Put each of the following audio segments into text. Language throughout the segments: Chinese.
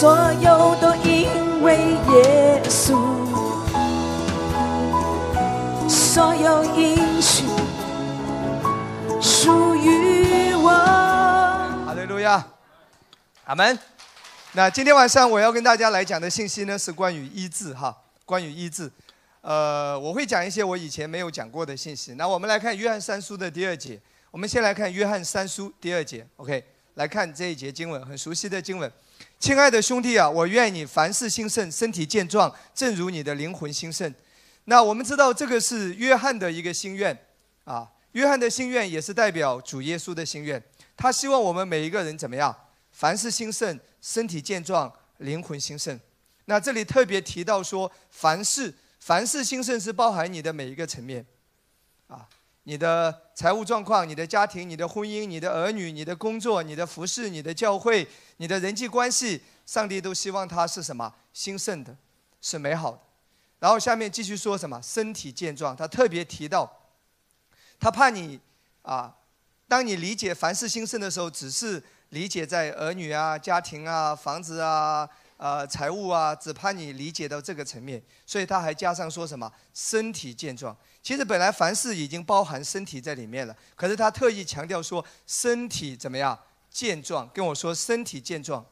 所有都因为耶稣，所有应许属于我。哈利路亚，阿门。那今天晚上我要跟大家来讲的信息呢，是关于医治哈，关于医治。呃，我会讲一些我以前没有讲过的信息。那我们来看约翰三书的第二节。我们先来看约翰三书第二节，OK，来看这一节经文，很熟悉的经文。亲爱的兄弟啊，我愿你凡事兴盛，身体健壮，正如你的灵魂兴盛。那我们知道这个是约翰的一个心愿啊，约翰的心愿也是代表主耶稣的心愿。他希望我们每一个人怎么样？凡事兴盛，身体健壮，灵魂兴盛。那这里特别提到说，凡事凡事兴盛是包含你的每一个层面。你的财务状况、你的家庭、你的婚姻、你的儿女、你的工作、你的服饰、你的教会、你的人际关系，上帝都希望它是什么兴盛的，是美好的。然后下面继续说什么身体健壮，他特别提到，他怕你啊，当你理解凡事兴盛的时候，只是理解在儿女啊、家庭啊、房子啊、呃财务啊，只怕你理解到这个层面，所以他还加上说什么身体健壮。其实本来凡事已经包含身体在里面了，可是他特意强调说身体怎么样健壮？跟我说身体健壮，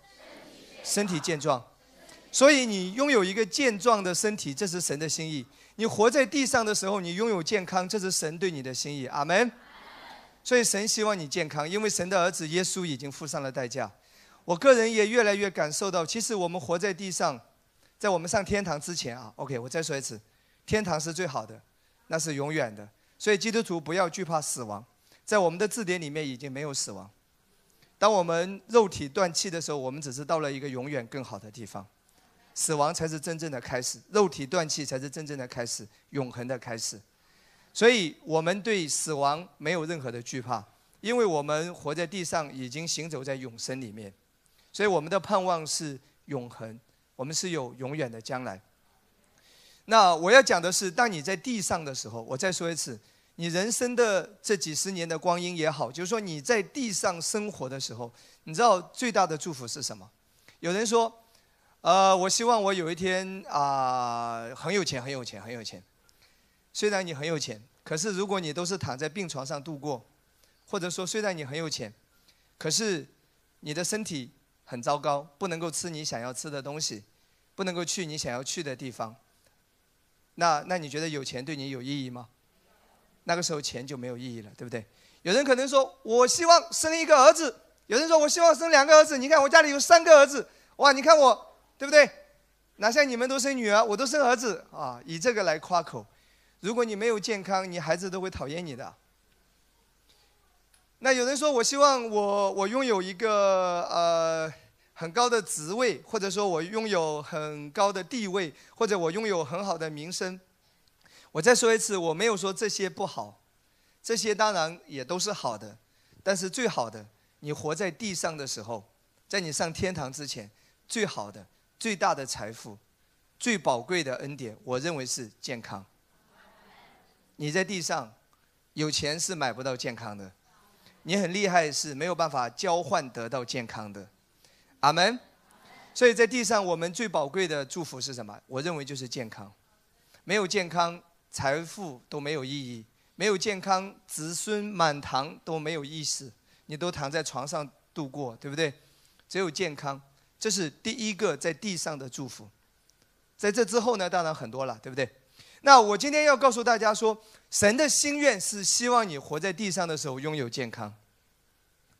身体健壮。所以你拥有一个健壮的身体，这是神的心意。你活在地上的时候，你拥有健康，这是神对你的心意。阿门。所以神希望你健康，因为神的儿子耶稣已经付上了代价。我个人也越来越感受到，其实我们活在地上，在我们上天堂之前啊，OK，我再说一次，天堂是最好的。那是永远的，所以基督徒不要惧怕死亡，在我们的字典里面已经没有死亡。当我们肉体断气的时候，我们只是到了一个永远更好的地方，死亡才是真正的开始，肉体断气才是真正的开始，永恒的开始。所以我们对死亡没有任何的惧怕，因为我们活在地上已经行走在永生里面，所以我们的盼望是永恒，我们是有永远的将来。那我要讲的是，当你在地上的时候，我再说一次，你人生的这几十年的光阴也好，就是说你在地上生活的时候，你知道最大的祝福是什么？有人说，呃，我希望我有一天啊很有钱，很有钱，很有钱。虽然你很有钱，可是如果你都是躺在病床上度过，或者说虽然你很有钱，可是你的身体很糟糕，不能够吃你想要吃的东西，不能够去你想要去的地方。那那你觉得有钱对你有意义吗？那个时候钱就没有意义了，对不对？有人可能说，我希望生一个儿子；有人说我希望生两个儿子。你看我家里有三个儿子，哇！你看我，对不对？哪像你们都生女儿，我都生儿子啊！以这个来夸口。如果你没有健康，你孩子都会讨厌你的。那有人说我希望我我拥有一个呃。很高的职位，或者说我拥有很高的地位，或者我拥有很好的名声。我再说一次，我没有说这些不好，这些当然也都是好的。但是最好的，你活在地上的时候，在你上天堂之前，最好的、最大的财富、最宝贵的恩典，我认为是健康。你在地上有钱是买不到健康的，你很厉害是没有办法交换得到健康的。阿门。所以在地上，我们最宝贵的祝福是什么？我认为就是健康。没有健康，财富都没有意义；没有健康，子孙满堂都没有意思。你都躺在床上度过，对不对？只有健康，这是第一个在地上的祝福。在这之后呢，当然很多了，对不对？那我今天要告诉大家说，神的心愿是希望你活在地上的时候拥有健康。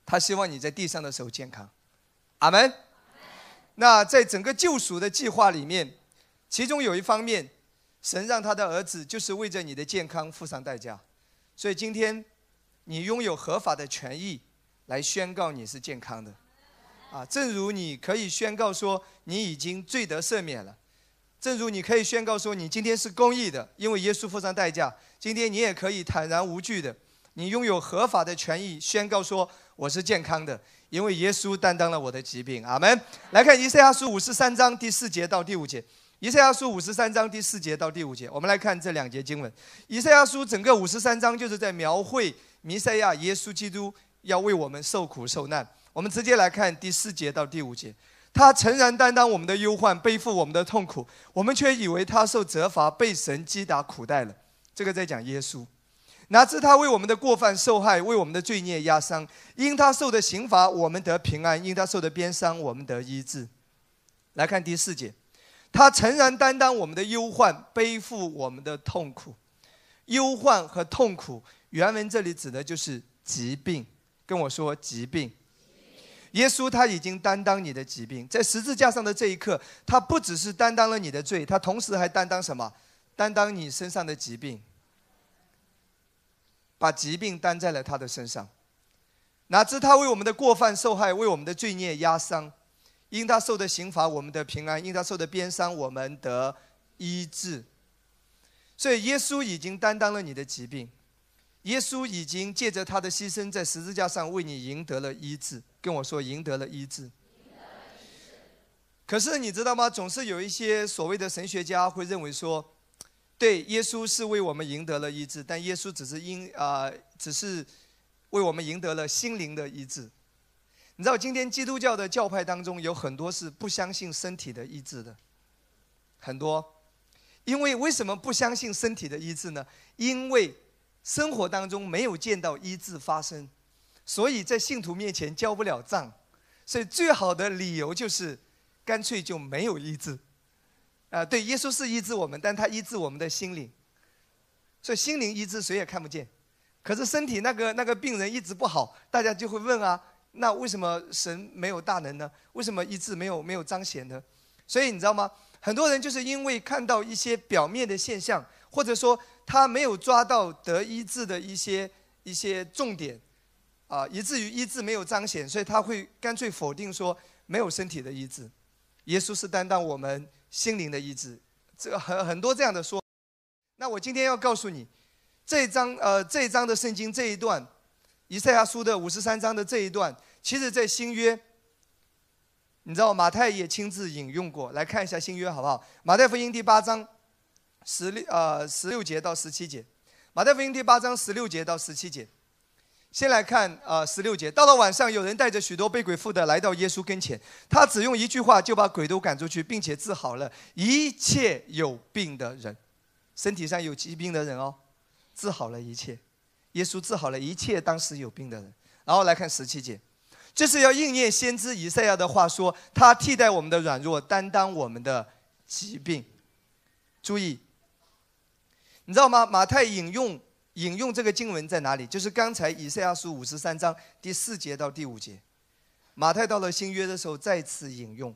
他希望你在地上的时候健康。阿门。那在整个救赎的计划里面，其中有一方面，神让他的儿子就是为着你的健康付上代价。所以今天，你拥有合法的权益来宣告你是健康的。啊，正如你可以宣告说你已经罪得赦免了，正如你可以宣告说你今天是公义的，因为耶稣付上代价。今天你也可以坦然无惧的，你拥有合法的权益宣告说我是健康的。因为耶稣担当了我的疾病，阿门。来看以赛亚书五十三章第四节到第五节。以赛亚书五十三章第四节到第五节，我们来看这两节经文。以赛亚书整个五十三章就是在描绘弥赛亚耶稣基督要为我们受苦受难。我们直接来看第四节到第五节。他诚然担当我们的忧患，背负我们的痛苦，我们却以为他受责罚，被神击打苦待了。这个在讲耶稣。哪知他为我们的过犯受害，为我们的罪孽压伤。因他受的刑罚，我们得平安；因他受的鞭伤，我们得医治。来看第四节，他诚然担当我们的忧患，背负我们的痛苦。忧患和痛苦，原文这里指的就是疾病。跟我说疾病。耶稣他已经担当你的疾病，在十字架上的这一刻，他不只是担当了你的罪，他同时还担当什么？担当你身上的疾病。把疾病担在了他的身上，哪知他为我们的过犯受害，为我们的罪孽压伤。因他受的刑罚，我们的平安；因他受的鞭伤，我们得医治。所以耶稣已经担当了你的疾病，耶稣已经借着他的牺牲，在十字架上为你赢得了医治。跟我说，赢得了医治。可是你知道吗？总是有一些所谓的神学家会认为说。对，耶稣是为我们赢得了医治，但耶稣只是因啊，只是为我们赢得了心灵的医治。你知道，今天基督教的教派当中有很多是不相信身体的医治的，很多。因为为什么不相信身体的医治呢？因为生活当中没有见到医治发生，所以在信徒面前交不了账，所以最好的理由就是干脆就没有医治。啊，对，耶稣是医治我们，但他医治我们的心灵，所以心灵医治谁也看不见，可是身体那个那个病人一直不好，大家就会问啊，那为什么神没有大能呢？为什么医治没有没有彰显呢？所以你知道吗？很多人就是因为看到一些表面的现象，或者说他没有抓到得医治的一些一些重点，啊，以至于医治没有彰显，所以他会干脆否定说没有身体的医治，耶稣是担当我们。心灵的医治，这很很多这样的说。那我今天要告诉你，这一章呃这一章的圣经这一段，以赛亚书的五十三章的这一段，其实在新约，你知道马太也亲自引用过来看一下新约好不好？马太福音第八章十六呃十六节到十七节，马太福音第八章十六节到十七节。先来看啊，十六节，到了晚上，有人带着许多被鬼附的来到耶稣跟前，他只用一句话就把鬼都赶出去，并且治好了一切有病的人，身体上有疾病的人哦，治好了一切，耶稣治好了一切当时有病的人。然后来看十七节，这是要应验先知以赛亚的话，说他替代我们的软弱，担当我们的疾病。注意，你知道吗？马太引用。引用这个经文在哪里？就是刚才以赛亚书五十三章第四节到第五节。马太到了新约的时候再次引用。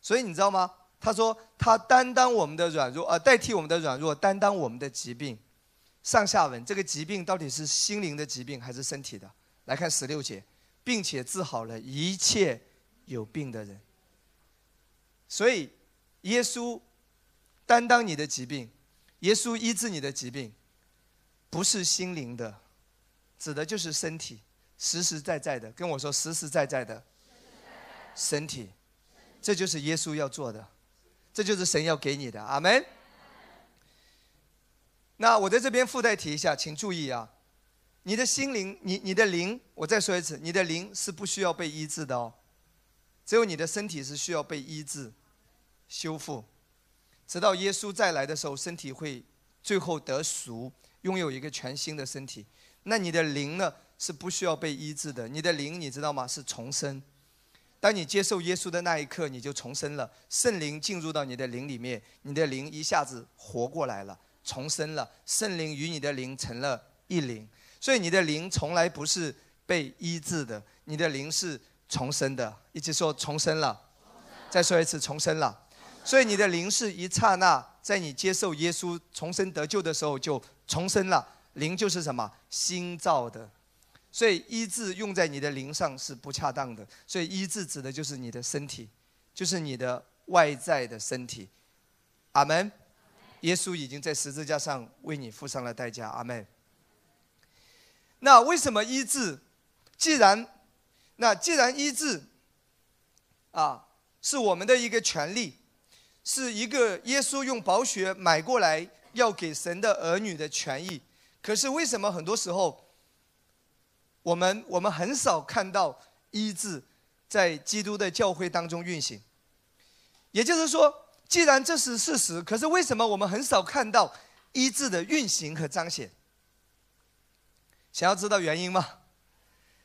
所以你知道吗？他说他担当我们的软弱，呃，代替我们的软弱，担当我们的疾病。上下文，这个疾病到底是心灵的疾病还是身体的？来看十六节，并且治好了一切有病的人。所以，耶稣担当你的疾病，耶稣医治你的疾病。不是心灵的，指的就是身体，实实在在的跟我说实实在在的身体，这就是耶稣要做的，这就是神要给你的，阿门。那我在这边附带提一下，请注意啊，你的心灵，你你的灵，我再说一次，你的灵是不需要被医治的哦，只有你的身体是需要被医治、修复，直到耶稣再来的时候，身体会最后得赎。拥有一个全新的身体，那你的灵呢是不需要被医治的。你的灵你知道吗？是重生。当你接受耶稣的那一刻，你就重生了。圣灵进入到你的灵里面，你的灵一下子活过来了，重生了。圣灵与你的灵成了一灵，所以你的灵从来不是被医治的，你的灵是重生的。一起说重生了，再说一次重生了。所以你的灵是一刹那，在你接受耶稣重生得救的时候就。重生了，灵就是什么？新造的，所以医治用在你的灵上是不恰当的。所以医治指的就是你的身体，就是你的外在的身体。阿门。耶稣已经在十字架上为你付上了代价。阿门。那为什么医治？既然，那既然医治，啊，是我们的一个权利，是一个耶稣用宝血买过来。要给神的儿女的权益，可是为什么很多时候，我们我们很少看到医治在基督的教会当中运行。也就是说，既然这是事实，可是为什么我们很少看到医治的运行和彰显？想要知道原因吗？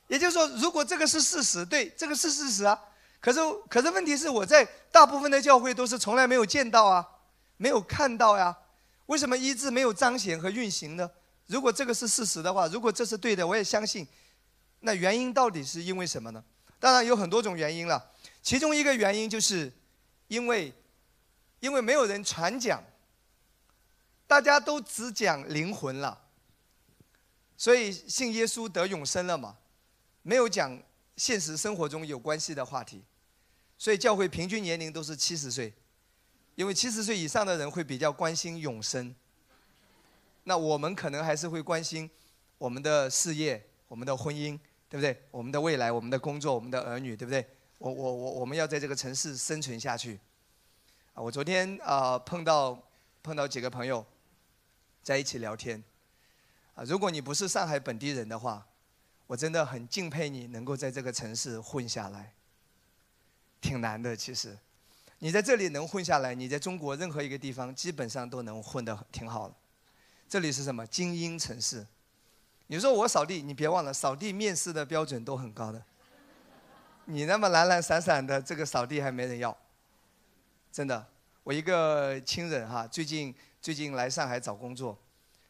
也就是说，如果这个是事实，对，这个是事实啊。可是，可是问题是，我在大部分的教会都是从来没有见到啊，没有看到呀。为什么医治没有彰显和运行呢？如果这个是事实的话，如果这是对的，我也相信。那原因到底是因为什么呢？当然有很多种原因了。其中一个原因就是，因为，因为没有人传讲，大家都只讲灵魂了，所以信耶稣得永生了嘛，没有讲现实生活中有关系的话题，所以教会平均年龄都是七十岁，因为七十岁以上的人会比较关心永生。那我们可能还是会关心我们的事业、我们的婚姻。对不对？我们的未来，我们的工作，我们的儿女，对不对？我我我，我们要在这个城市生存下去。啊，我昨天啊碰到碰到几个朋友，在一起聊天。啊，如果你不是上海本地人的话，我真的很敬佩你能够在这个城市混下来。挺难的，其实。你在这里能混下来，你在中国任何一个地方基本上都能混得挺好了。这里是什么？精英城市。你说我扫地，你别忘了，扫地面试的标准都很高的。你那么懒懒散散的，这个扫地还没人要。真的，我一个亲人哈，最近最近来上海找工作，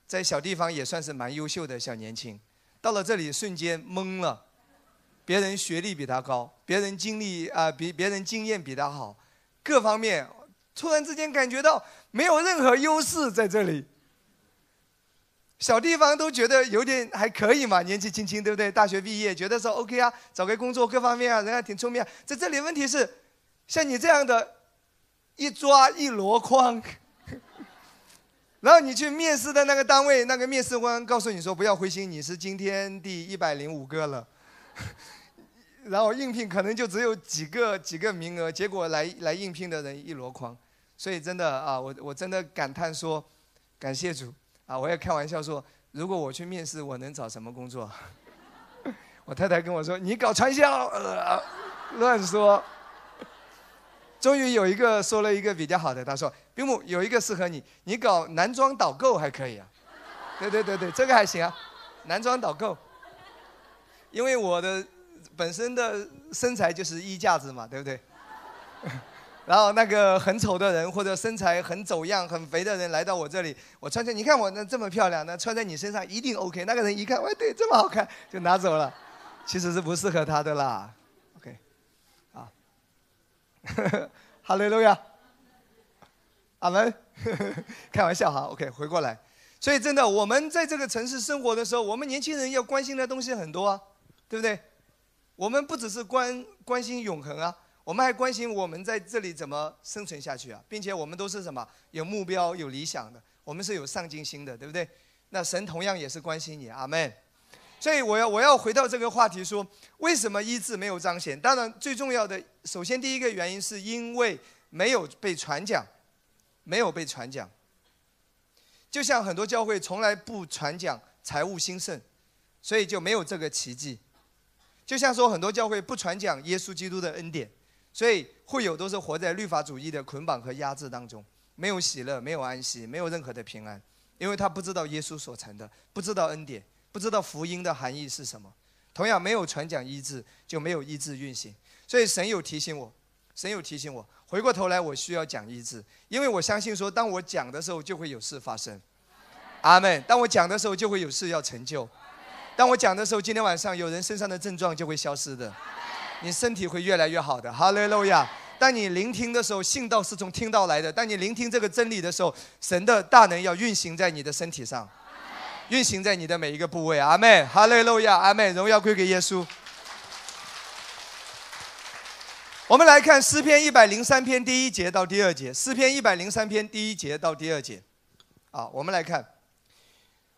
在小地方也算是蛮优秀的小年轻，到了这里瞬间懵了。别人学历比他高，别人经历啊比别人经验比他好，各方面突然之间感觉到没有任何优势在这里。小地方都觉得有点还可以嘛，年纪轻轻，对不对？大学毕业，觉得说 OK 啊，找个工作各方面啊，人还挺聪明。在这里问题是，像你这样的，一抓一箩筐，然后你去面试的那个单位，那个面试官告诉你说不要灰心，你是今天第一百零五个了，然后应聘可能就只有几个几个名额，结果来来应聘的人一箩筐，所以真的啊，我我真的感叹说，感谢主。啊，我也开玩笑说，如果我去面试，我能找什么工作？我太太跟我说：“你搞传销。”乱说。终于有一个说了一个比较好的，他说：“冰木有一个适合你，你搞男装导购还可以啊。”对对对对，这个还行啊，男装导购。因为我的本身的身材就是衣架子嘛，对不对？然后那个很丑的人或者身材很走样、很肥的人来到我这里，我穿着，你看我那这么漂亮，那穿在你身上一定 OK。那个人一看，喂，对，这么好看，就拿走了。其实是不适合他的啦，OK，啊，哈利路亚，阿门，开玩笑哈，OK，回过来。所以真的，我们在这个城市生活的时候，我们年轻人要关心的东西很多啊，对不对？我们不只是关关心永恒啊。我们还关心我们在这里怎么生存下去啊，并且我们都是什么有目标、有理想的，我们是有上进心的，对不对？那神同样也是关心你，阿门。所以我要我要回到这个话题，说为什么医治没有彰显？当然最重要的，首先第一个原因是因为没有被传讲，没有被传讲。就像很多教会从来不传讲财务兴盛，所以就没有这个奇迹。就像说很多教会不传讲耶稣基督的恩典。所以会有都是活在律法主义的捆绑和压制当中，没有喜乐，没有安息，没有任何的平安，因为他不知道耶稣所成的，不知道恩典，不知道福音的含义是什么。同样没有传讲医治，就没有医治运行。所以神有提醒我，神有提醒我，回过头来我需要讲医治，因为我相信说，当我讲的时候就会有事发生。阿门。当我讲的时候就会有事要成就。当我讲的时候，今天晚上有人身上的症状就会消失的。你身体会越来越好的，哈利路亚！当你聆听的时候，信道是从听到来的。当你聆听这个真理的时候，神的大能要运行在你的身体上，运行在你的每一个部位。阿妹，哈利路亚，阿妹，荣耀归给耶稣。我们来看诗篇一百零三篇第一节到第二节，诗篇一百零三篇第一节到第二节。啊，我们来看。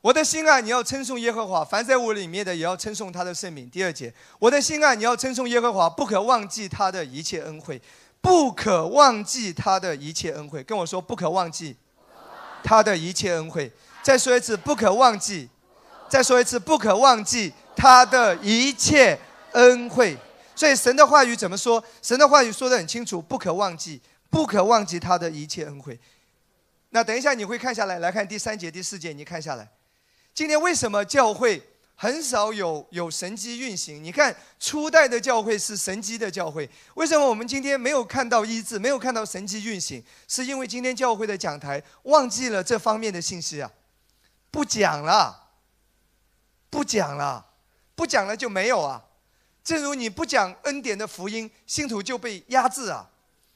我的心啊，你要称颂耶和华；凡在我里面的，也要称颂他的圣名。第二节，我的心啊，你要称颂耶和华，不可忘记他的一切恩惠，不可忘记他的一切恩惠。跟我说，不可忘记他的一切恩惠。再说一次，不可忘记。再说一次，不可忘记他的一切恩惠。所以神的话语怎么说？神的话语说的很清楚，不可忘记，不可忘记他的一切恩惠。那等一下你会看下来，来看第三节、第四节，你看下来。今天为什么教会很少有有神机运行？你看初代的教会是神机的教会，为什么我们今天没有看到医治，没有看到神机运行？是因为今天教会的讲台忘记了这方面的信息啊，不讲了，不讲了，不讲了就没有啊。正如你不讲恩典的福音，信徒就被压制啊；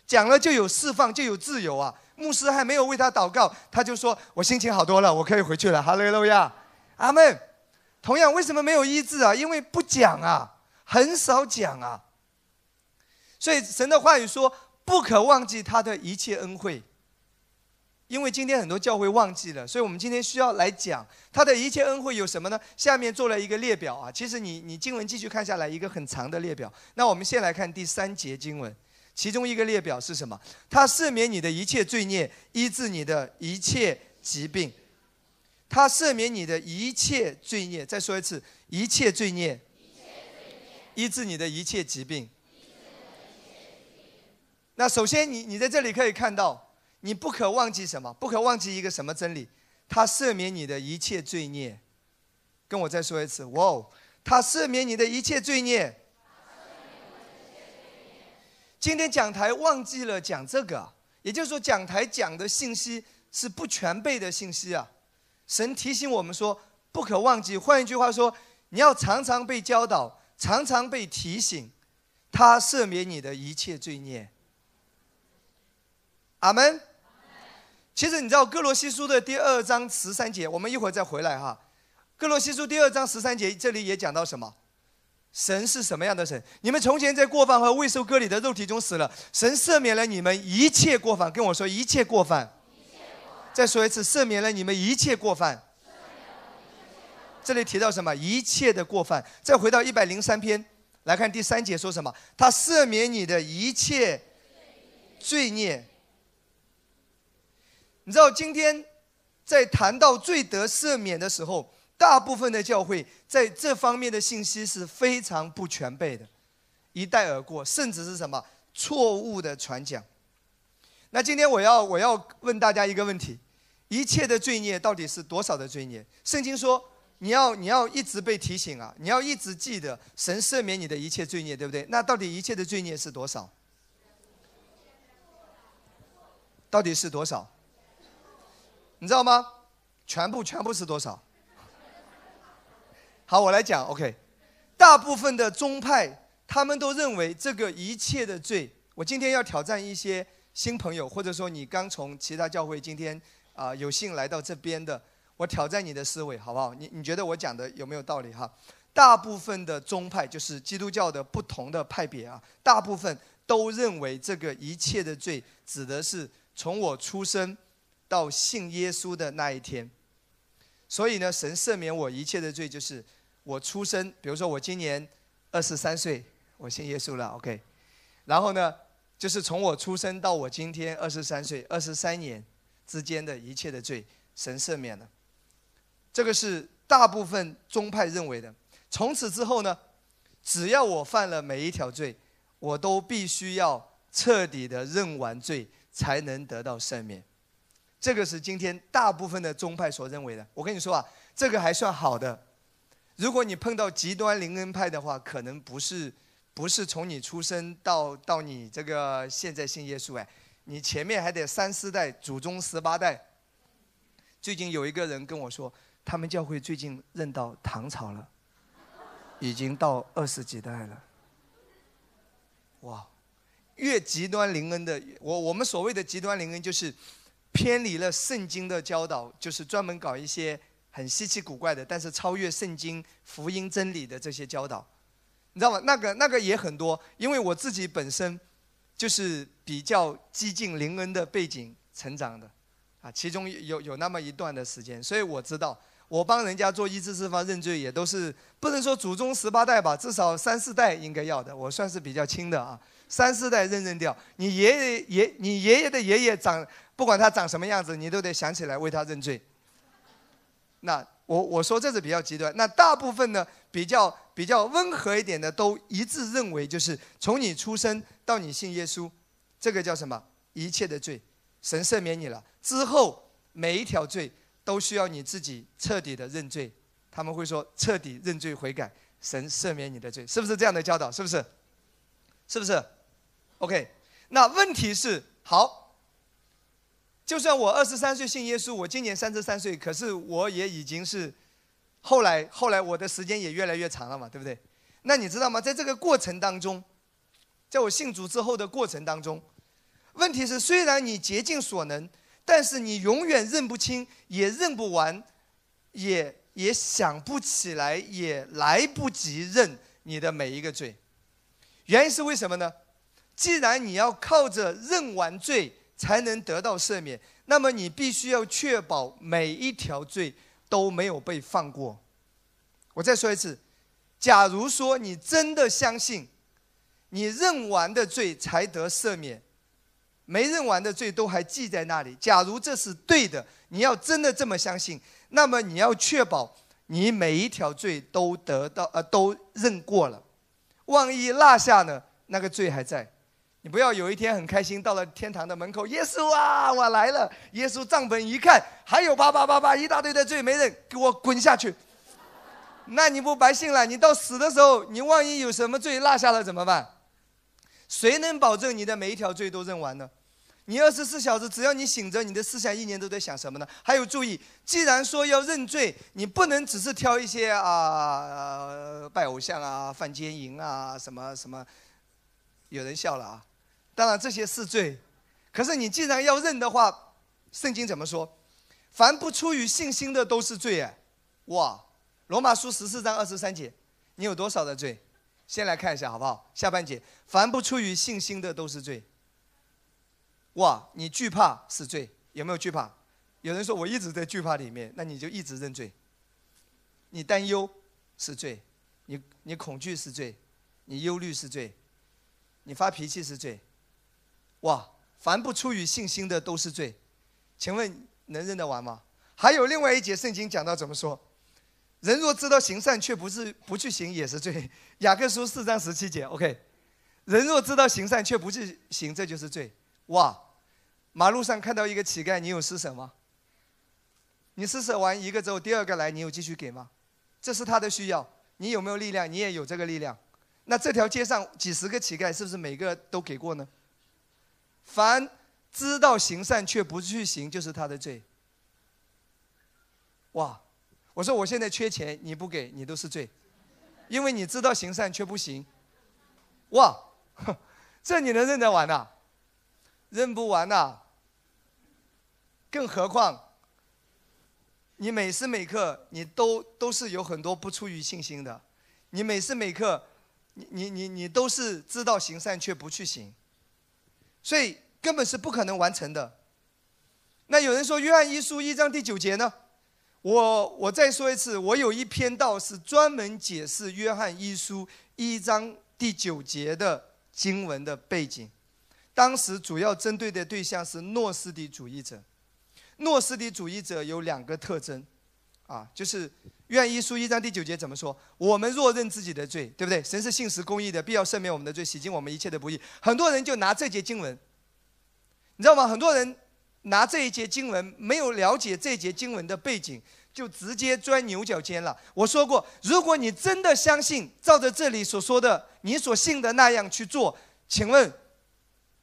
讲了就有释放，就有自由啊。牧师还没有为他祷告，他就说：“我心情好多了，我可以回去了。”哈利路亚，阿门。同样，为什么没有医治啊？因为不讲啊，很少讲啊。所以神的话语说：“不可忘记他的一切恩惠。”因为今天很多教会忘记了，所以我们今天需要来讲他的一切恩惠有什么呢？下面做了一个列表啊。其实你你经文继续看下来，一个很长的列表。那我们先来看第三节经文。其中一个列表是什么？他赦免你的一切罪孽，医治你的一切疾病。他赦免你的一切罪孽。再说一次，一切罪孽，医治你的一切疾病。那首先，你你在这里可以看到，你不可忘记什么？不可忘记一个什么真理？他赦免你的一切罪孽。跟我再说一次，哇哦！他赦免你的一切罪孽。今天讲台忘记了讲这个，也就是说讲台讲的信息是不全备的信息啊。神提醒我们说不可忘记，换一句话说，你要常常被教导，常常被提醒，他赦免你的一切罪孽。阿门。其实你知道哥罗西书的第二章十三节，我们一会儿再回来哈。哥罗西书第二章十三节这里也讲到什么？神是什么样的神？你们从前在过犯和未受割礼的肉体中死了，神赦免了你们一切过犯。跟我说一切过犯。再说一次，赦免了你们一切过犯。这里提到什么？一切的过犯。再回到一百零三篇来看第三节说什么？他赦免你的一切罪孽。你知道今天在谈到罪得赦免的时候。大部分的教会在这方面的信息是非常不全备的，一带而过，甚至是什么错误的传讲。那今天我要我要问大家一个问题：一切的罪孽到底是多少的罪孽？圣经说你要你要一直被提醒啊，你要一直记得神赦免你的一切罪孽，对不对？那到底一切的罪孽是多少？到底是多少？你知道吗？全部全部是多少？好，我来讲。OK，大部分的宗派他们都认为这个一切的罪。我今天要挑战一些新朋友，或者说你刚从其他教会今天啊有幸来到这边的，我挑战你的思维，好不好？你你觉得我讲的有没有道理哈？大部分的宗派就是基督教的不同的派别啊，大部分都认为这个一切的罪指的是从我出生到信耶稣的那一天。所以呢，神赦免我一切的罪就是。我出生，比如说我今年二十三岁，我信耶稣了，OK。然后呢，就是从我出生到我今天二十三岁，二十三年之间的一切的罪，神赦免了。这个是大部分宗派认为的。从此之后呢，只要我犯了每一条罪，我都必须要彻底的认完罪，才能得到赦免。这个是今天大部分的宗派所认为的。我跟你说啊，这个还算好的。如果你碰到极端灵恩派的话，可能不是，不是从你出生到到你这个现在信耶稣哎，你前面还得三四代祖宗十八代。最近有一个人跟我说，他们教会最近认到唐朝了，已经到二十几代了。哇，越极端灵恩的，我我们所谓的极端灵恩就是偏离了圣经的教导，就是专门搞一些。很稀奇古怪的，但是超越圣经福音真理的这些教导，你知道吗？那个那个也很多，因为我自己本身就是比较激进灵恩的背景成长的，啊，其中有有那么一段的时间，所以我知道，我帮人家做医治释放认罪，也都是不能说祖宗十八代吧，至少三四代应该要的，我算是比较轻的啊，三四代认认掉，你爷爷爷你爷爷的爷爷长，不管他长什么样子，你都得想起来为他认罪。那我我说这是比较极端。那大部分呢，比较比较温和一点的，都一致认为，就是从你出生到你信耶稣，这个叫什么？一切的罪，神赦免你了。之后每一条罪都需要你自己彻底的认罪。他们会说彻底认罪悔改，神赦免你的罪，是不是这样的教导？是不是？是不是？OK。那问题是，好，就算我二十三岁信耶稣，我今年三十三岁，可是我也已经是后来后来我的时间也越来越长了嘛，对不对？那你知道吗？在这个过程当中，在我信主之后的过程当中，问题是虽然你竭尽所能，但是你永远认不清，也认不完，也也想不起来，也来不及认你的每一个罪。原因是为什么呢？既然你要靠着认完罪才能得到赦免，那么你必须要确保每一条罪都没有被放过。我再说一次，假如说你真的相信，你认完的罪才得赦免，没认完的罪都还记在那里。假如这是对的，你要真的这么相信，那么你要确保你每一条罪都得到呃都认过了。万一落下呢，那个罪还在。你不要有一天很开心到了天堂的门口，耶稣啊，我来了！耶稣账本一看，还有八八八八一大堆的罪没认，给我滚下去！那你不白信了？你到死的时候，你万一有什么罪落下了怎么办？谁能保证你的每一条罪都认完呢？你二十四小时，只要你醒着，你的思想一年都在想什么呢？还有注意，既然说要认罪，你不能只是挑一些啊拜偶像啊、犯奸淫啊什么什么。有人笑了啊。当然这些是罪，可是你既然要认的话，圣经怎么说？凡不出于信心的都是罪哎！哇，罗马书十四章二十三节，你有多少的罪？先来看一下好不好？下半节，凡不出于信心的都是罪。哇，你惧怕是罪，有没有惧怕？有人说我一直在惧怕里面，那你就一直认罪。你担忧是罪，你你恐惧是罪，你忧虑是罪，你发脾气是罪。哇，凡不出于信心的都是罪，请问能认得完吗？还有另外一节圣经讲到怎么说？人若知道行善却不是不去行也是罪。雅各书四章十七节，OK。人若知道行善却不去行，这就是罪。哇，马路上看到一个乞丐，你有施舍吗？你施舍完一个之后，第二个来，你有继续给吗？这是他的需要，你有没有力量？你也有这个力量。那这条街上几十个乞丐，是不是每个都给过呢？凡知道行善却不去行，就是他的罪。哇！我说我现在缺钱，你不给，你都是罪，因为你知道行善却不行。哇！这你能认得完呐？认不完呐！更何况，你每时每刻你都都是有很多不出于信心的，你每时每刻，你你你你都是知道行善却不去行。所以根本是不可能完成的。那有人说约翰一书一章第九节呢？我我再说一次，我有一篇道是专门解释约翰一书一章第九节的经文的背景。当时主要针对的对象是诺斯底主义者。诺斯底主义者有两个特征，啊，就是愿一书一章第九节怎么说？我们若认自己的罪，对不对？神是信实公义的，必要赦免我们的罪，洗净我们一切的不义。很多人就拿这节经文。你知道吗？很多人拿这一节经文，没有了解这节经文的背景，就直接钻牛角尖了。我说过，如果你真的相信，照着这里所说的，你所信的那样去做，请问，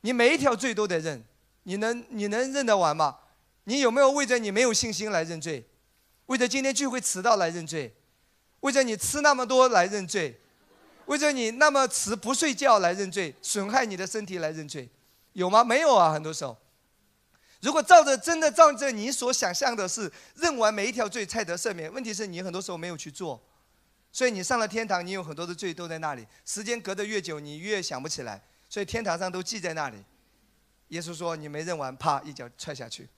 你每一条罪都得认，你能你能认得完吗？你有没有为着你没有信心来认罪？为着今天聚会迟到来认罪？为着你吃那么多来认罪？为着你那么迟不睡觉来认罪？损害你的身体来认罪？有吗？没有啊，很多时候。如果照着真的照着你所想象的是认完每一条罪才得赦免，问题是你很多时候没有去做，所以你上了天堂，你有很多的罪都在那里。时间隔得越久，你越想不起来，所以天堂上都记在那里。耶稣说你没认完，啪一脚踹下去，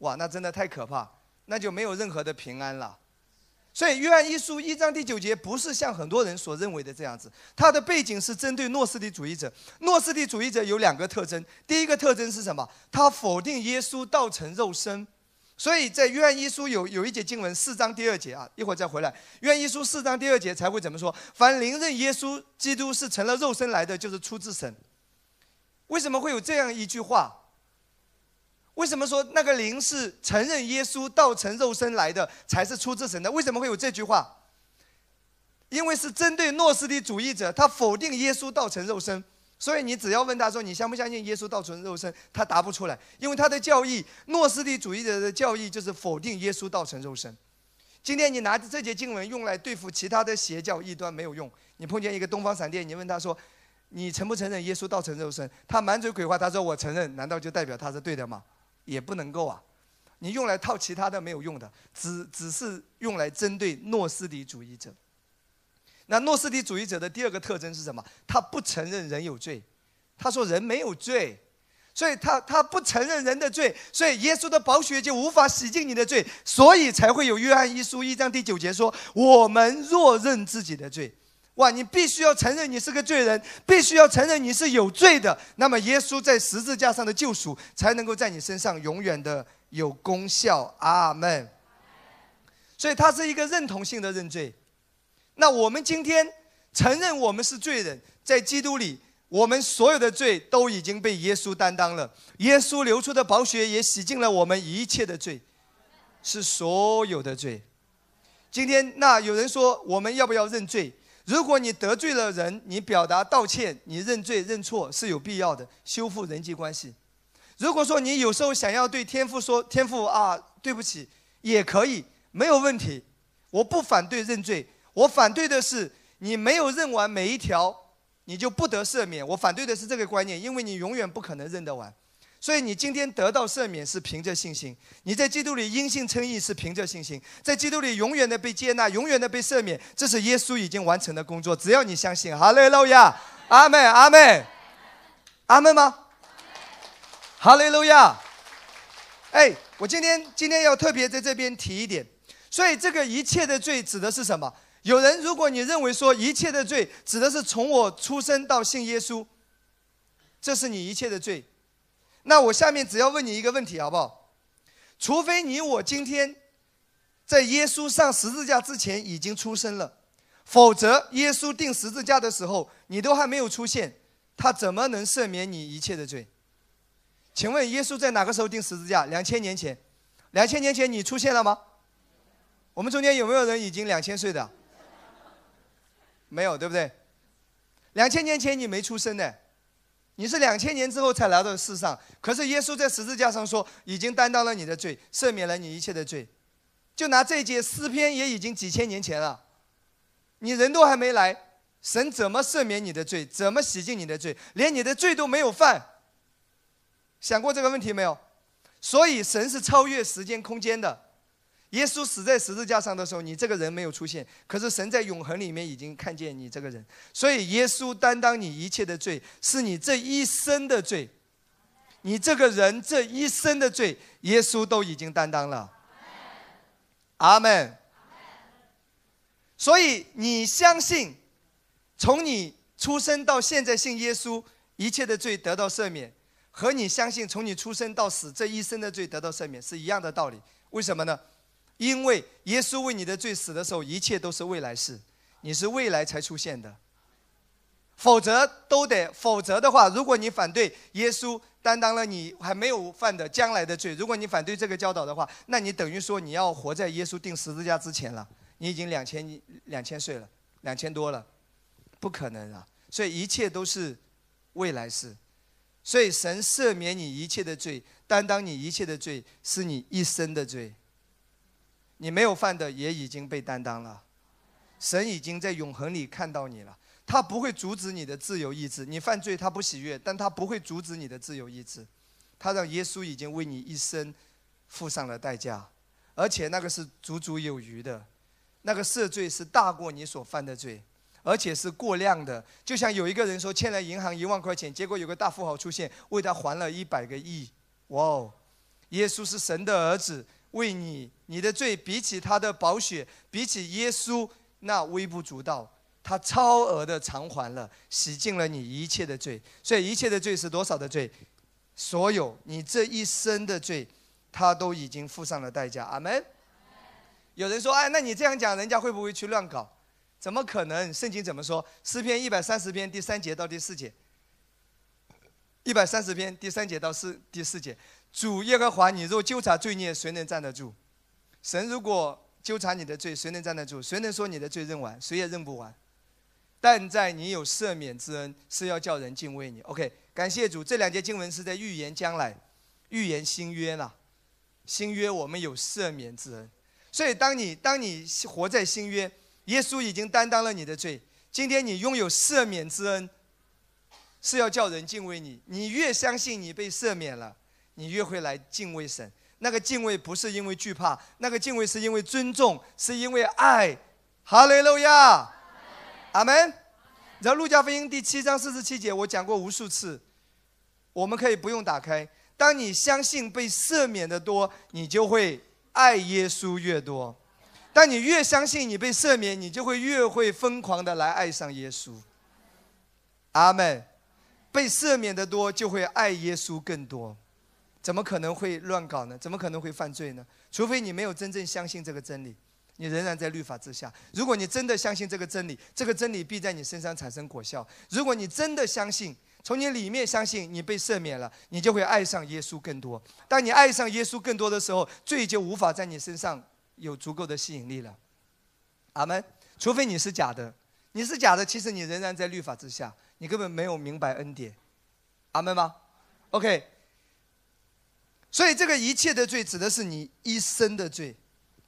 哇，那真的太可怕，那就没有任何的平安了。所以约翰一书一章第九节不是像很多人所认为的这样子，它的背景是针对诺斯底主义者。诺斯底主义者有两个特征，第一个特征是什么？他否定耶稣道成肉身，所以在约翰一书有有一节经文四章第二节啊，一会儿再回来。约翰一书四章第二节才会怎么说？凡灵认耶稣基督是成了肉身来的，就是出自神。为什么会有这样一句话？为什么说那个灵是承认耶稣道成肉身来的，才是出自神的？为什么会有这句话？因为是针对诺斯底主义者，他否定耶稣道成肉身，所以你只要问他说你相不相信耶稣道成肉身，他答不出来，因为他的教义，诺斯底主义者的教义就是否定耶稣道成肉身。今天你拿着这节经文用来对付其他的邪教异端没有用。你碰见一个东方闪电，你问他说，你承不承认耶稣道成肉身？他满嘴鬼话，他说我承认，难道就代表他是对的吗？也不能够啊，你用来套其他的没有用的，只只是用来针对诺斯底主义者。那诺斯底主义者的第二个特征是什么？他不承认人有罪，他说人没有罪，所以他他不承认人的罪，所以耶稣的宝血就无法洗净你的罪，所以才会有约翰一书一章第九节说：我们若认自己的罪。哇！你必须要承认你是个罪人，必须要承认你是有罪的。那么，耶稣在十字架上的救赎才能够在你身上永远的有功效。阿门。所以，它是一个认同性的认罪。那我们今天承认我们是罪人，在基督里，我们所有的罪都已经被耶稣担当了。耶稣流出的宝血也洗净了我们一切的罪，是所有的罪。今天，那有人说，我们要不要认罪？如果你得罪了人，你表达道歉，你认罪认错是有必要的，修复人际关系。如果说你有时候想要对天父说天父啊，对不起，也可以，没有问题。我不反对认罪，我反对的是你没有认完每一条，你就不得赦免。我反对的是这个观念，因为你永远不可能认得完。所以你今天得到赦免是凭着信心，你在基督里因信称义是凭着信心，在基督里永远的被接纳，永远的被赦免，这是耶稣已经完成的工作。只要你相信，哈利路亚，阿门，阿门，阿门吗？哈利路亚。哎，我今天今天要特别在这边提一点，所以这个一切的罪指的是什么？有人如果你认为说一切的罪指的是从我出生到信耶稣，这是你一切的罪。那我下面只要问你一个问题，好不好？除非你我今天在耶稣上十字架之前已经出生了，否则耶稣钉十字架的时候你都还没有出现，他怎么能赦免你一切的罪？请问耶稣在哪个时候钉十字架？两千年前，两千年前你出现了吗？我们中间有没有人已经两千岁的？没有，对不对？两千年前你没出生的。你是两千年之后才来到世上，可是耶稣在十字架上说，已经担当了你的罪，赦免了你一切的罪。就拿这节诗篇，也已经几千年前了，你人都还没来，神怎么赦免你的罪？怎么洗净你的罪？连你的罪都没有犯，想过这个问题没有？所以神是超越时间空间的。耶稣死在十字架上的时候，你这个人没有出现，可是神在永恒里面已经看见你这个人，所以耶稣担当你一切的罪，是你这一生的罪，你这个人这一生的罪，耶稣都已经担当了。阿门。所以你相信，从你出生到现在信耶稣，一切的罪得到赦免，和你相信从你出生到死这一生的罪得到赦免是一样的道理。为什么呢？因为耶稣为你的罪死的时候，一切都是未来式，你是未来才出现的。否则都得，否则的话，如果你反对耶稣担当了你还没有犯的将来的罪，如果你反对这个教导的话，那你等于说你要活在耶稣钉十字架之前了，你已经两千两千岁了，两千多了，不可能啊！所以一切都是未来式，所以神赦免你一切的罪，担当你一切的罪，是你一生的罪。你没有犯的也已经被担当了，神已经在永恒里看到你了，他不会阻止你的自由意志。你犯罪他不喜悦，但他不会阻止你的自由意志。他让耶稣已经为你一生付上了代价，而且那个是足足有余的，那个赦罪是大过你所犯的罪，而且是过量的。就像有一个人说欠了银行一万块钱，结果有个大富豪出现为他还了一百个亿。哇哦，耶稣是神的儿子。为你，你的罪比起他的宝血，比起耶稣那微不足道，他超额的偿还了，洗净了你一切的罪。所以一切的罪是多少的罪？所有你这一生的罪，他都已经付上了代价。阿门。有人说：“哎，那你这样讲，人家会不会去乱搞？怎么可能？圣经怎么说？诗篇一百三十篇第三节到第四节。一百三十篇第三节到四第四节，主耶和华，你若纠察罪孽，谁能站得住？神如果纠察你的罪，谁能站得住？谁能说你的罪认完？谁也认不完。但在你有赦免之恩，是要叫人敬畏你。OK，感谢主。这两节经文是在预言将来，预言新约啦。新约我们有赦免之恩，所以当你当你活在新约，耶稣已经担当了你的罪。今天你拥有赦免之恩。是要叫人敬畏你，你越相信你被赦免了，你越会来敬畏神。那个敬畏不是因为惧怕，那个敬畏是因为尊重，是因为爱。哈利路亚，阿门。然后路加福音第七章四十七节，我讲过无数次，我们可以不用打开。当你相信被赦免的多，你就会爱耶稣越多。当你越相信你被赦免，你就会越会疯狂的来爱上耶稣。阿门。被赦免的多，就会爱耶稣更多，怎么可能会乱搞呢？怎么可能会犯罪呢？除非你没有真正相信这个真理，你仍然在律法之下。如果你真的相信这个真理，这个真理必在你身上产生果效。如果你真的相信，从你里面相信你被赦免了，你就会爱上耶稣更多。当你爱上耶稣更多的时候，罪就无法在你身上有足够的吸引力了。阿门。除非你是假的，你是假的，其实你仍然在律法之下。你根本没有明白恩典，阿门吗？OK。所以这个一切的罪指的是你一生的罪，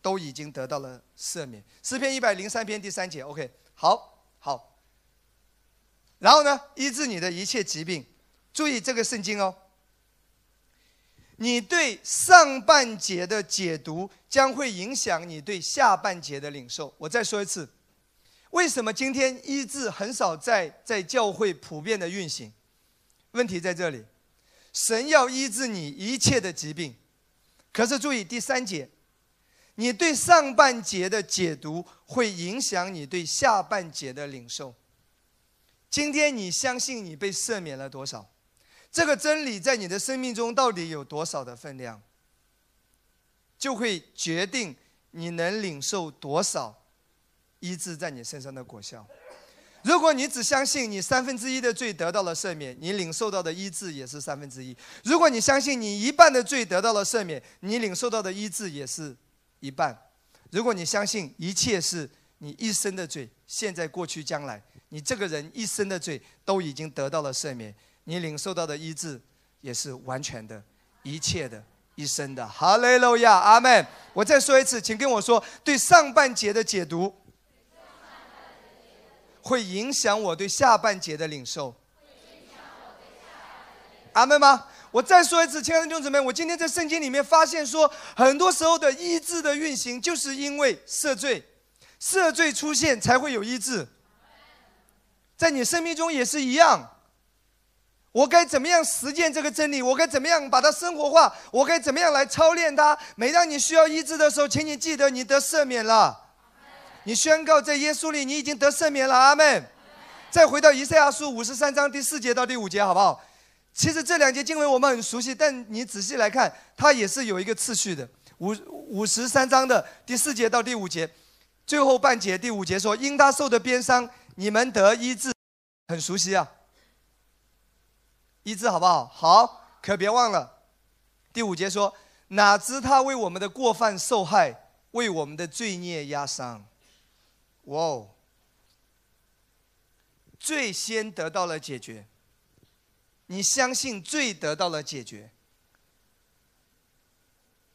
都已经得到了赦免。诗篇一百零三篇第三节，OK。好，好。然后呢，医治你的一切疾病。注意这个圣经哦。你对上半节的解读将会影响你对下半节的领受。我再说一次。为什么今天医治很少在在教会普遍的运行？问题在这里，神要医治你一切的疾病，可是注意第三节，你对上半节的解读会影响你对下半节的领受。今天你相信你被赦免了多少？这个真理在你的生命中到底有多少的分量，就会决定你能领受多少。医治在你身上的果效。如果你只相信你三分之一的罪得到了赦免，你领受到的医治也是三分之一；如果你相信你一半的罪得到了赦免，你领受到的医治也是一半；如果你相信一切是你一生的罪，现在、过去、将来，你这个人一生的罪都已经得到了赦免，你领受到的医治也是完全的、一切的、一生的。哈利路亚，阿门。我再说一次，请跟我说对上半节的解读。会影响我对下半节的领受。阿门吗？我再说一次，亲爱的弟兄姊妹，我今天在圣经里面发现说，很多时候的医治的运行，就是因为赦罪，赦罪出现才会有医治。在你生命中也是一样。我该怎么样实践这个真理？我该怎么样把它生活化？我该怎么样来操练它？每当你需要医治的时候，请你记得你得赦免了。你宣告在耶稣里，你已经得赦免了，阿门。再回到以赛亚书五十三章第四节到第五节，好不好？其实这两节经文我们很熟悉，但你仔细来看，它也是有一个次序的。五五十三章的第四节到第五节，最后半节第五节说：“因他受的鞭伤，你们得医治。”很熟悉啊，医治好不好？好，可别忘了，第五节说：“哪知他为我们的过犯受害，为我们的罪孽压伤。”哇哦！罪先得到了解决，你相信罪得到了解决，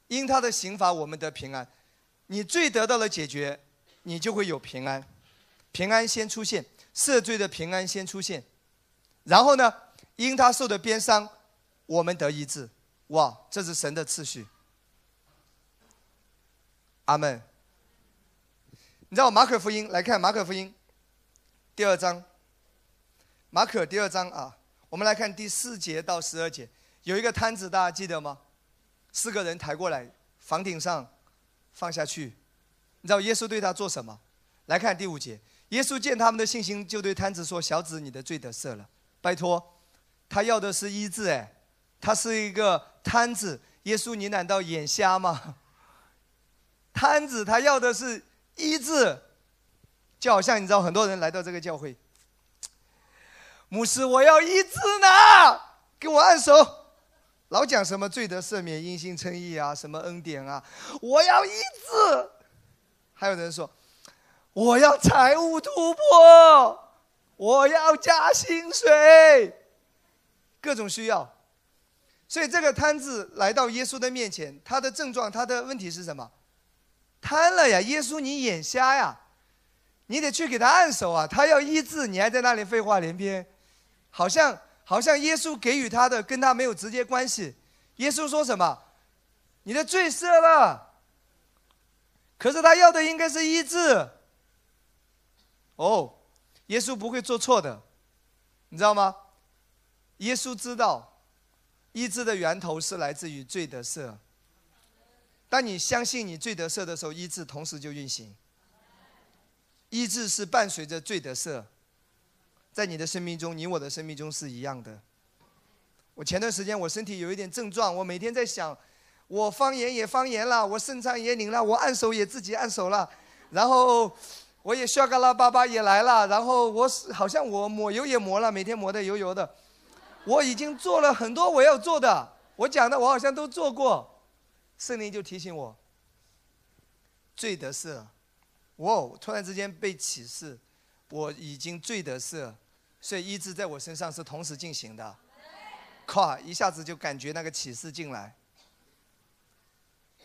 因他的刑罚，我们得平安。你罪得到了解决，你就会有平安，平安先出现，赦罪的平安先出现，然后呢，因他受的鞭伤，我们得医治。哇，这是神的次序。阿门。你知道马可福音来看马可福音第二章，马可第二章啊，我们来看第四节到十二节，有一个摊子，大家记得吗？四个人抬过来，房顶上放下去。你知道耶稣对他做什么？来看第五节，耶稣见他们的信心，就对摊子说：“小子，你的罪得赦了。”拜托，他要的是医治，哎，他是一个摊子。耶稣，你难道眼瞎吗？摊子他要的是医治，就好像你知道，很多人来到这个教会，牧师，我要医治呢，给我按手，老讲什么罪得赦免、因信称义啊，什么恩典啊，我要医治。还有人说，我要财务突破，我要加薪水，各种需要。所以这个摊子来到耶稣的面前，他的症状，他的问题是什么？瘫了呀！耶稣，你眼瞎呀？你得去给他按手啊！他要医治，你还在那里废话连篇，好像好像耶稣给予他的跟他没有直接关系。耶稣说什么？你的罪赦了。可是他要的应该是医治。哦，耶稣不会做错的，你知道吗？耶稣知道。医治的源头是来自于罪的赦。当你相信你罪得赦的时候，医治同时就运行。医治是伴随着罪得赦，在你的生命中，你我的生命中是一样的。我前段时间我身体有一点症状，我每天在想，我方言也方言了，我肾脏也拧了，我按手也自己按手了，然后我也需要嘎拉巴巴也来了，然后我好像我抹油也抹了，每天抹的油油的。我已经做了很多我要做的，我讲的我好像都做过，圣灵就提醒我，罪得赦，我突然之间被启示，我已经罪得赦，所以医治在我身上是同时进行的，咵一下子就感觉那个启示进来。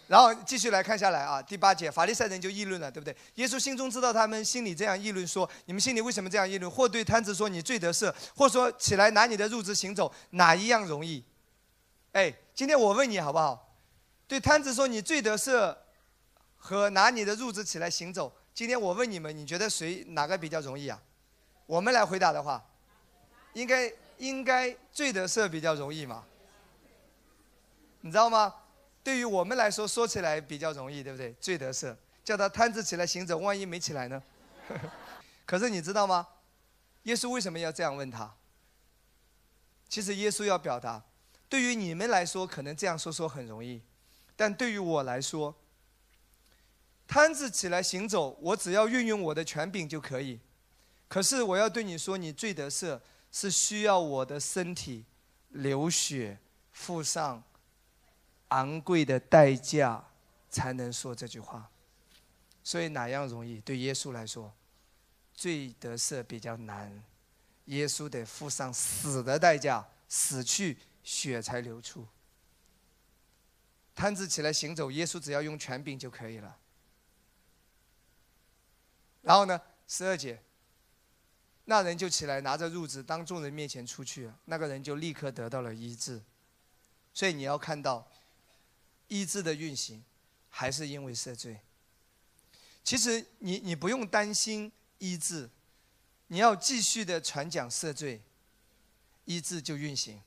然后继续来看下来啊，第八节，法利赛人就议论了，对不对？耶稣心中知道他们心里这样议论，说：你们心里为什么这样议论？或对摊子说你罪得赦，或说起来拿你的褥子行走，哪一样容易？哎，今天我问你好不好？对摊子说你最得赦，和拿你的褥子起来行走，今天我问你们，你觉得谁哪个比较容易啊？我们来回答的话，应该应该最得赦比较容易嘛？你知道吗？对于我们来说，说起来比较容易，对不对？最得赦，叫他摊子起来行走，万一没起来呢？可是你知道吗？耶稣为什么要这样问他？其实耶稣要表达，对于你们来说，可能这样说说很容易，但对于我来说，摊子起来行走，我只要运用我的权柄就可以。可是我要对你说，你罪得赦是需要我的身体流血付上。昂贵的代价才能说这句话，所以哪样容易？对耶稣来说，罪得赦比较难。耶稣得付上死的代价，死去血才流出。摊子起来行走，耶稣只要用权柄就可以了。然后呢，十二节，那人就起来拿着褥子，当众人面前出去。那个人就立刻得到了医治。所以你要看到。医治的运行，还是因为赦罪。其实你你不用担心医治，你要继续的传讲赦罪，医治就运行。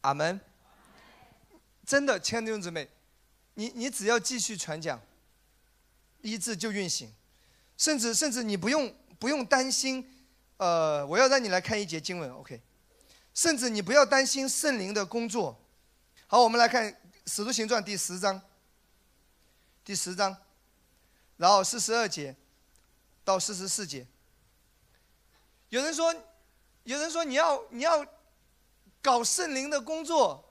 阿门。真的，亲爱的弟兄姊妹，你你只要继续传讲，医治就运行，甚至甚至你不用不用担心。呃，我要让你来看一节经文，OK？甚至你不要担心圣灵的工作。好，我们来看《使徒行传》第十章，第十章，然后四十二节到四十四节。有人说，有人说你要你要搞圣灵的工作，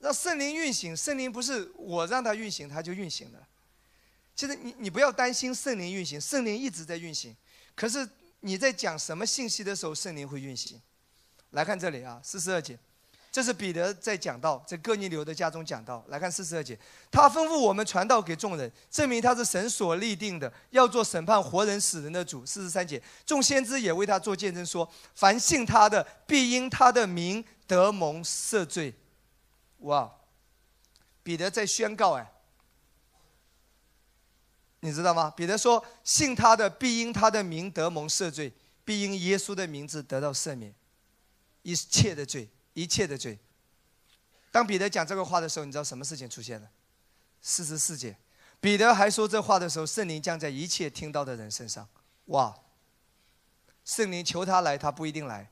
让圣灵运行。圣灵不是我让它运行，它就运行的。其实你你不要担心圣灵运行，圣灵一直在运行。可是你在讲什么信息的时候，圣灵会运行？来看这里啊，四十二节。这是彼得在讲道，在哥尼流的家中讲道。来看四十二节，他吩咐我们传道给众人，证明他是神所立定的，要做审判活人死人的主。四十三节，众先知也为他做见证，说：凡信他的，必因他的名得蒙赦罪。哇！彼得在宣告哎，你知道吗？彼得说：信他的，必因他的名得蒙赦罪，必因耶稣的名字得到赦免一切的罪。一切的罪。当彼得讲这个话的时候，你知道什么事情出现了？四十四节，彼得还说这话的时候，圣灵降在一切听到的人身上。哇！圣灵求他来，他不一定来。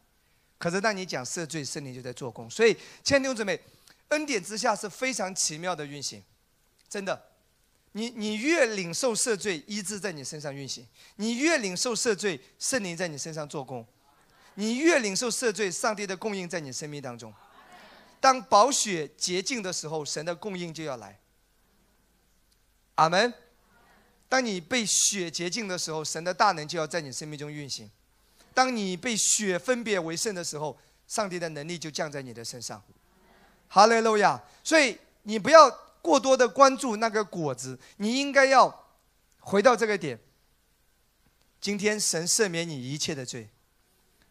可是当你讲赦罪，圣灵就在做工。所以，亲爱的弟兄姊妹，恩典之下是非常奇妙的运行，真的。你你越领受赦罪，医治在你身上运行；你越领受赦罪，圣灵在你身上做工；你越领受赦罪，上帝的供应在你生命当中。当宝血洁净的时候，神的供应就要来。阿门。当你被血洁净的时候，神的大能就要在你生命中运行。当你被血分别为圣的时候，上帝的能力就降在你的身上。哈利路亚！所以你不要。过多的关注那个果子，你应该要回到这个点。今天神赦免你一切的罪，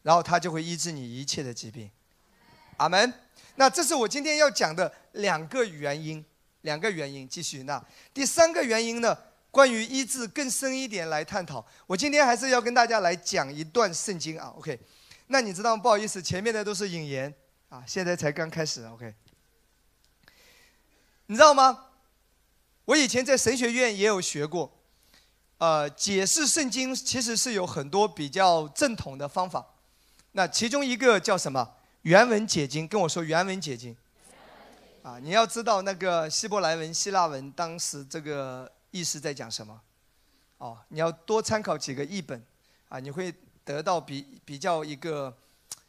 然后他就会医治你一切的疾病。阿门。那这是我今天要讲的两个原因，两个原因。继续，那第三个原因呢？关于医治更深一点来探讨。我今天还是要跟大家来讲一段圣经啊。OK，那你知道不好意思，前面的都是引言啊，现在才刚开始。OK。你知道吗？我以前在神学院也有学过，呃，解释圣经其实是有很多比较正统的方法。那其中一个叫什么？原文解经，跟我说原文解经。啊，你要知道那个希伯来文、希腊文当时这个意思在讲什么？哦，你要多参考几个译本，啊，你会得到比比较一个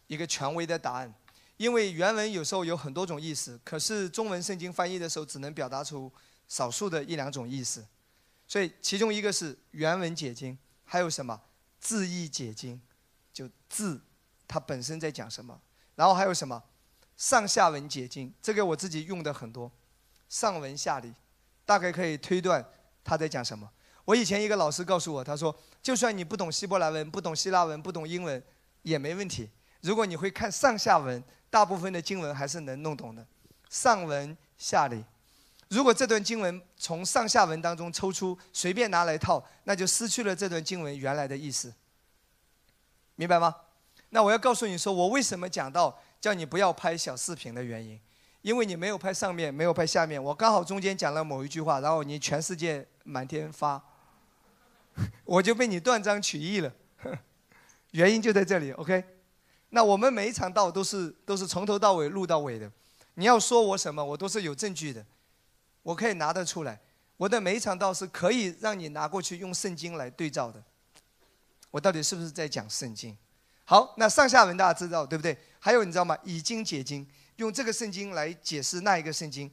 一个权威的答案。因为原文有时候有很多种意思，可是中文圣经翻译的时候只能表达出少数的一两种意思，所以其中一个是原文解经，还有什么？字义解经，就字它本身在讲什么，然后还有什么？上下文解经，这个我自己用的很多，上文下理，大概可以推断他在讲什么。我以前一个老师告诉我，他说就算你不懂希伯来文、不懂希腊文、不懂英文也没问题，如果你会看上下文。大部分的经文还是能弄懂的，上文下理。如果这段经文从上下文当中抽出，随便拿来套，那就失去了这段经文原来的意思。明白吗？那我要告诉你说，我为什么讲到叫你不要拍小视频的原因，因为你没有拍上面，没有拍下面，我刚好中间讲了某一句话，然后你全世界满天发，我就被你断章取义了。原因就在这里，OK。那我们每一场道都是都是从头到尾录到尾的，你要说我什么，我都是有证据的，我可以拿得出来。我的每一场道是可以让你拿过去用圣经来对照的。我到底是不是在讲圣经？好，那上下文大家知道对不对？还有你知道吗？以经解经，用这个圣经来解释那一个圣经，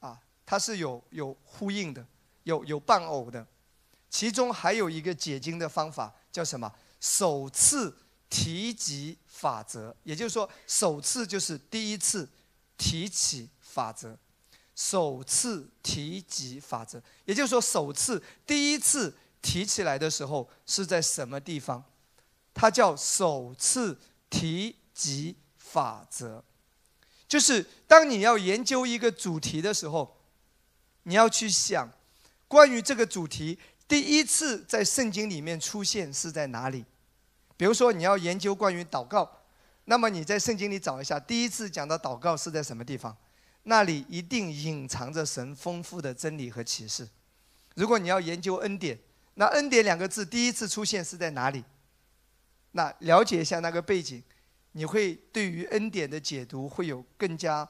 啊，它是有有呼应的，有有伴偶的。其中还有一个解经的方法叫什么？首次。提及法则，也就是说，首次就是第一次提起法则。首次提及法则，也就是说，首次第一次提起来的时候是在什么地方？它叫首次提及法则，就是当你要研究一个主题的时候，你要去想，关于这个主题第一次在圣经里面出现是在哪里？比如说，你要研究关于祷告，那么你在圣经里找一下，第一次讲到祷告是在什么地方？那里一定隐藏着神丰富的真理和启示。如果你要研究恩典，那恩典两个字第一次出现是在哪里？那了解一下那个背景，你会对于恩典的解读会有更加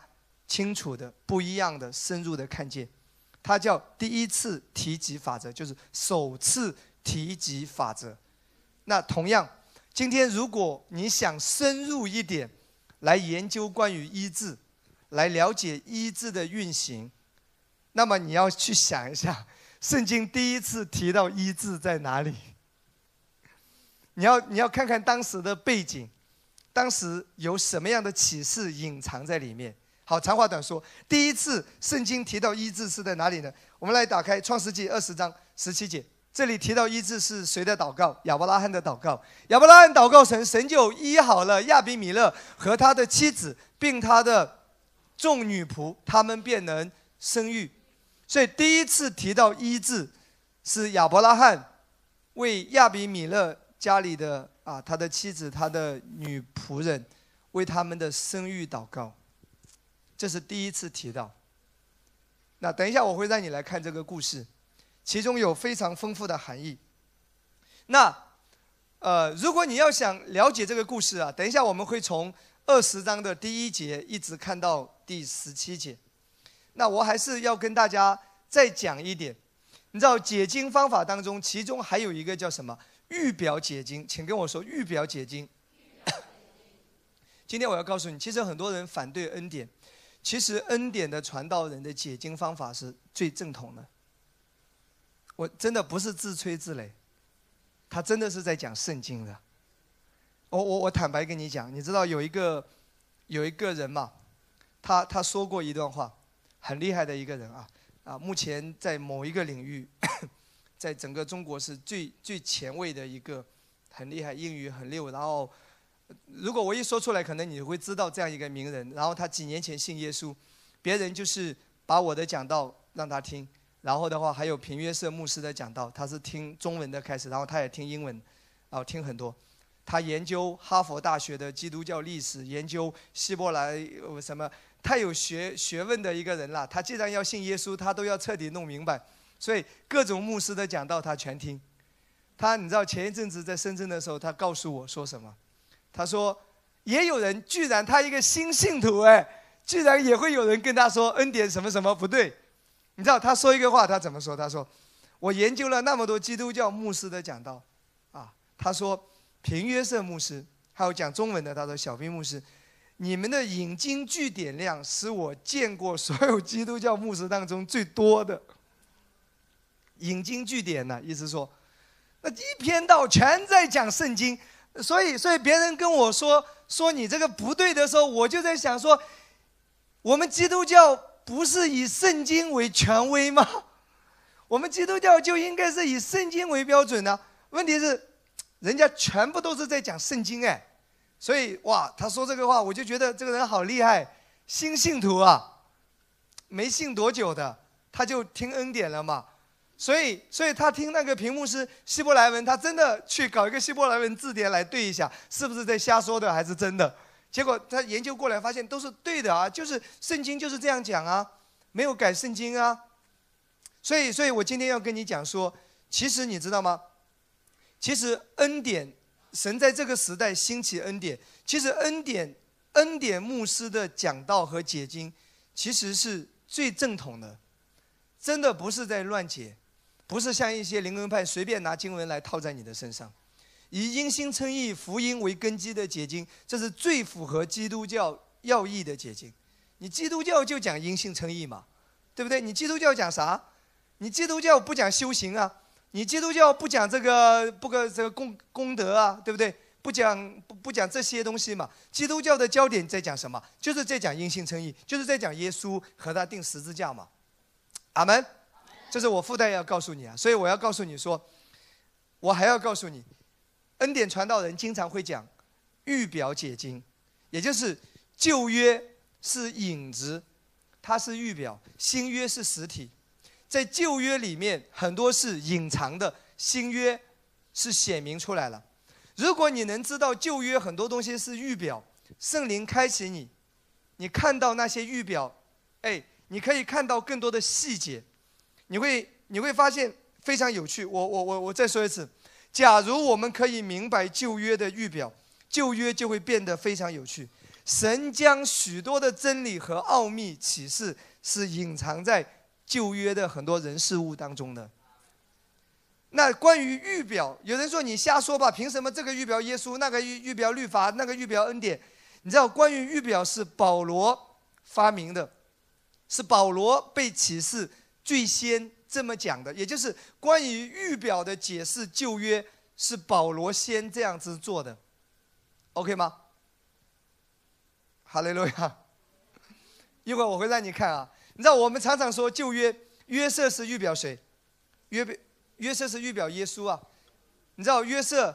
清楚的、不一样的、深入的看见。它叫第一次提及法则，就是首次提及法则。那同样。今天，如果你想深入一点来研究关于医治，来了解医治的运行，那么你要去想一下，圣经第一次提到医治在哪里？你要你要看看当时的背景，当时有什么样的启示隐藏在里面。好，长话短说，第一次圣经提到医治是在哪里呢？我们来打开创世纪二十章十七节。这里提到医治是谁的祷告？亚伯拉罕的祷告。亚伯拉罕祷告神，神就医好了亚比米勒和他的妻子，并他的众女仆，他们便能生育。所以第一次提到医治，是亚伯拉罕为亚比米勒家里的啊他的妻子、他的女仆人为他们的生育祷告。这是第一次提到。那等一下我会让你来看这个故事。其中有非常丰富的含义。那，呃，如果你要想了解这个故事啊，等一下我们会从二十章的第一节一直看到第十七节。那我还是要跟大家再讲一点，你知道解经方法当中，其中还有一个叫什么预表解经，请跟我说预表解经。今天我要告诉你，其实很多人反对恩典，其实恩典的传道人的解经方法是最正统的。我真的不是自吹自擂，他真的是在讲圣经的。我我我坦白跟你讲，你知道有一个有一个人嘛，他他说过一段话，很厉害的一个人啊啊，目前在某一个领域，在整个中国是最最前卫的一个，很厉害，英语很溜，然后。如果我一说出来，可能你会知道这样一个名人。然后他几年前信耶稣，别人就是把我的讲道让他听，然后的话还有平约瑟牧师的讲道，他是听中文的开始，然后他也听英文，然后听很多。他研究哈佛大学的基督教历史，研究希伯来什么，太有学学问的一个人了。他既然要信耶稣，他都要彻底弄明白，所以各种牧师的讲道他全听。他你知道前一阵子在深圳的时候，他告诉我说什么？他说：“也有人居然他一个新信徒哎，居然也会有人跟他说恩典什么什么不对。你知道他说一个话，他怎么说？他说：我研究了那么多基督教牧师的讲道，啊，他说平约瑟牧师还有讲中文的，他说小兵牧师，你们的引经据典量是我见过所有基督教牧师当中最多的。引经据典呢，意思说，那一篇道全在讲圣经。”所以，所以别人跟我说说你这个不对的时候，我就在想说，我们基督教不是以圣经为权威吗？我们基督教就应该是以圣经为标准呢。问题是，人家全部都是在讲圣经哎，所以哇，他说这个话，我就觉得这个人好厉害，新信徒啊，没信多久的，他就听恩典了嘛。所以，所以他听那个屏幕是希伯来文，他真的去搞一个希伯来文字典来对一下，是不是在瞎说的还是真的？结果他研究过来发现都是对的啊，就是圣经就是这样讲啊，没有改圣经啊。所以，所以我今天要跟你讲说，其实你知道吗？其实恩典，神在这个时代兴起恩典，其实恩典，恩典牧师的讲道和解经，其实是最正统的，真的不是在乱解。不是像一些灵恩派随便拿经文来套在你的身上，以因心称义、福音为根基的解经，这是最符合基督教要义的解经。你基督教就讲因信称义嘛，对不对？你基督教讲啥？你基督教不讲修行啊？你基督教不讲这个不个这个功功德啊？对不对？不讲不不讲这些东西嘛？基督教的焦点在讲什么？就是在讲因信称义，就是在讲耶稣和他定十字架嘛。阿门。这是我附带要告诉你啊，所以我要告诉你说，我还要告诉你，恩典传道人经常会讲预表解经，也就是旧约是影子，它是预表；新约是实体。在旧约里面很多是隐藏的，新约是显明出来了。如果你能知道旧约很多东西是预表，圣灵开启你，你看到那些预表，哎，你可以看到更多的细节。你会你会发现非常有趣。我我我我再说一次，假如我们可以明白旧约的预表，旧约就会变得非常有趣。神将许多的真理和奥秘启示是隐藏在旧约的很多人事物当中的。那关于预表，有人说你瞎说吧？凭什么这个预表耶稣，那个预预表律法，那个预表恩典？你知道，关于预表是保罗发明的，是保罗被启示。最先这么讲的，也就是关于预表的解释，旧约是保罗先这样子做的，OK 吗？哈利路亚！一会儿我会让你看啊。你知道我们常常说旧约约瑟是预表谁？约约瑟是预表耶稣啊。你知道约瑟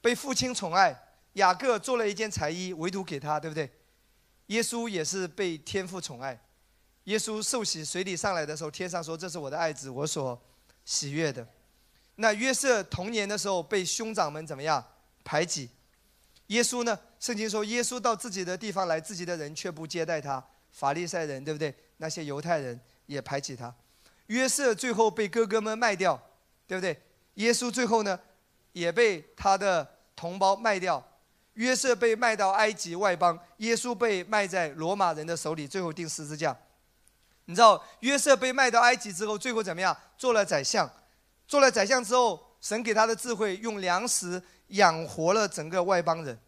被父亲宠爱，雅各做了一件彩衣，唯独给他，对不对？耶稣也是被天父宠爱。耶稣受洗水里上来的时候，天上说：“这是我的爱子，我所喜悦的。”那约瑟童年的时候被兄长们怎么样排挤？耶稣呢？圣经说耶稣到自己的地方来，自己的人却不接待他。法利赛人对不对？那些犹太人也排挤他。约瑟最后被哥哥们卖掉，对不对？耶稣最后呢，也被他的同胞卖掉。约瑟被卖到埃及外邦，耶稣被卖在罗马人的手里，最后钉十字架。你知道约瑟被卖到埃及之后，最后怎么样？做了宰相，做了宰相之后，神给他的智慧，用粮食养活了整个外邦人。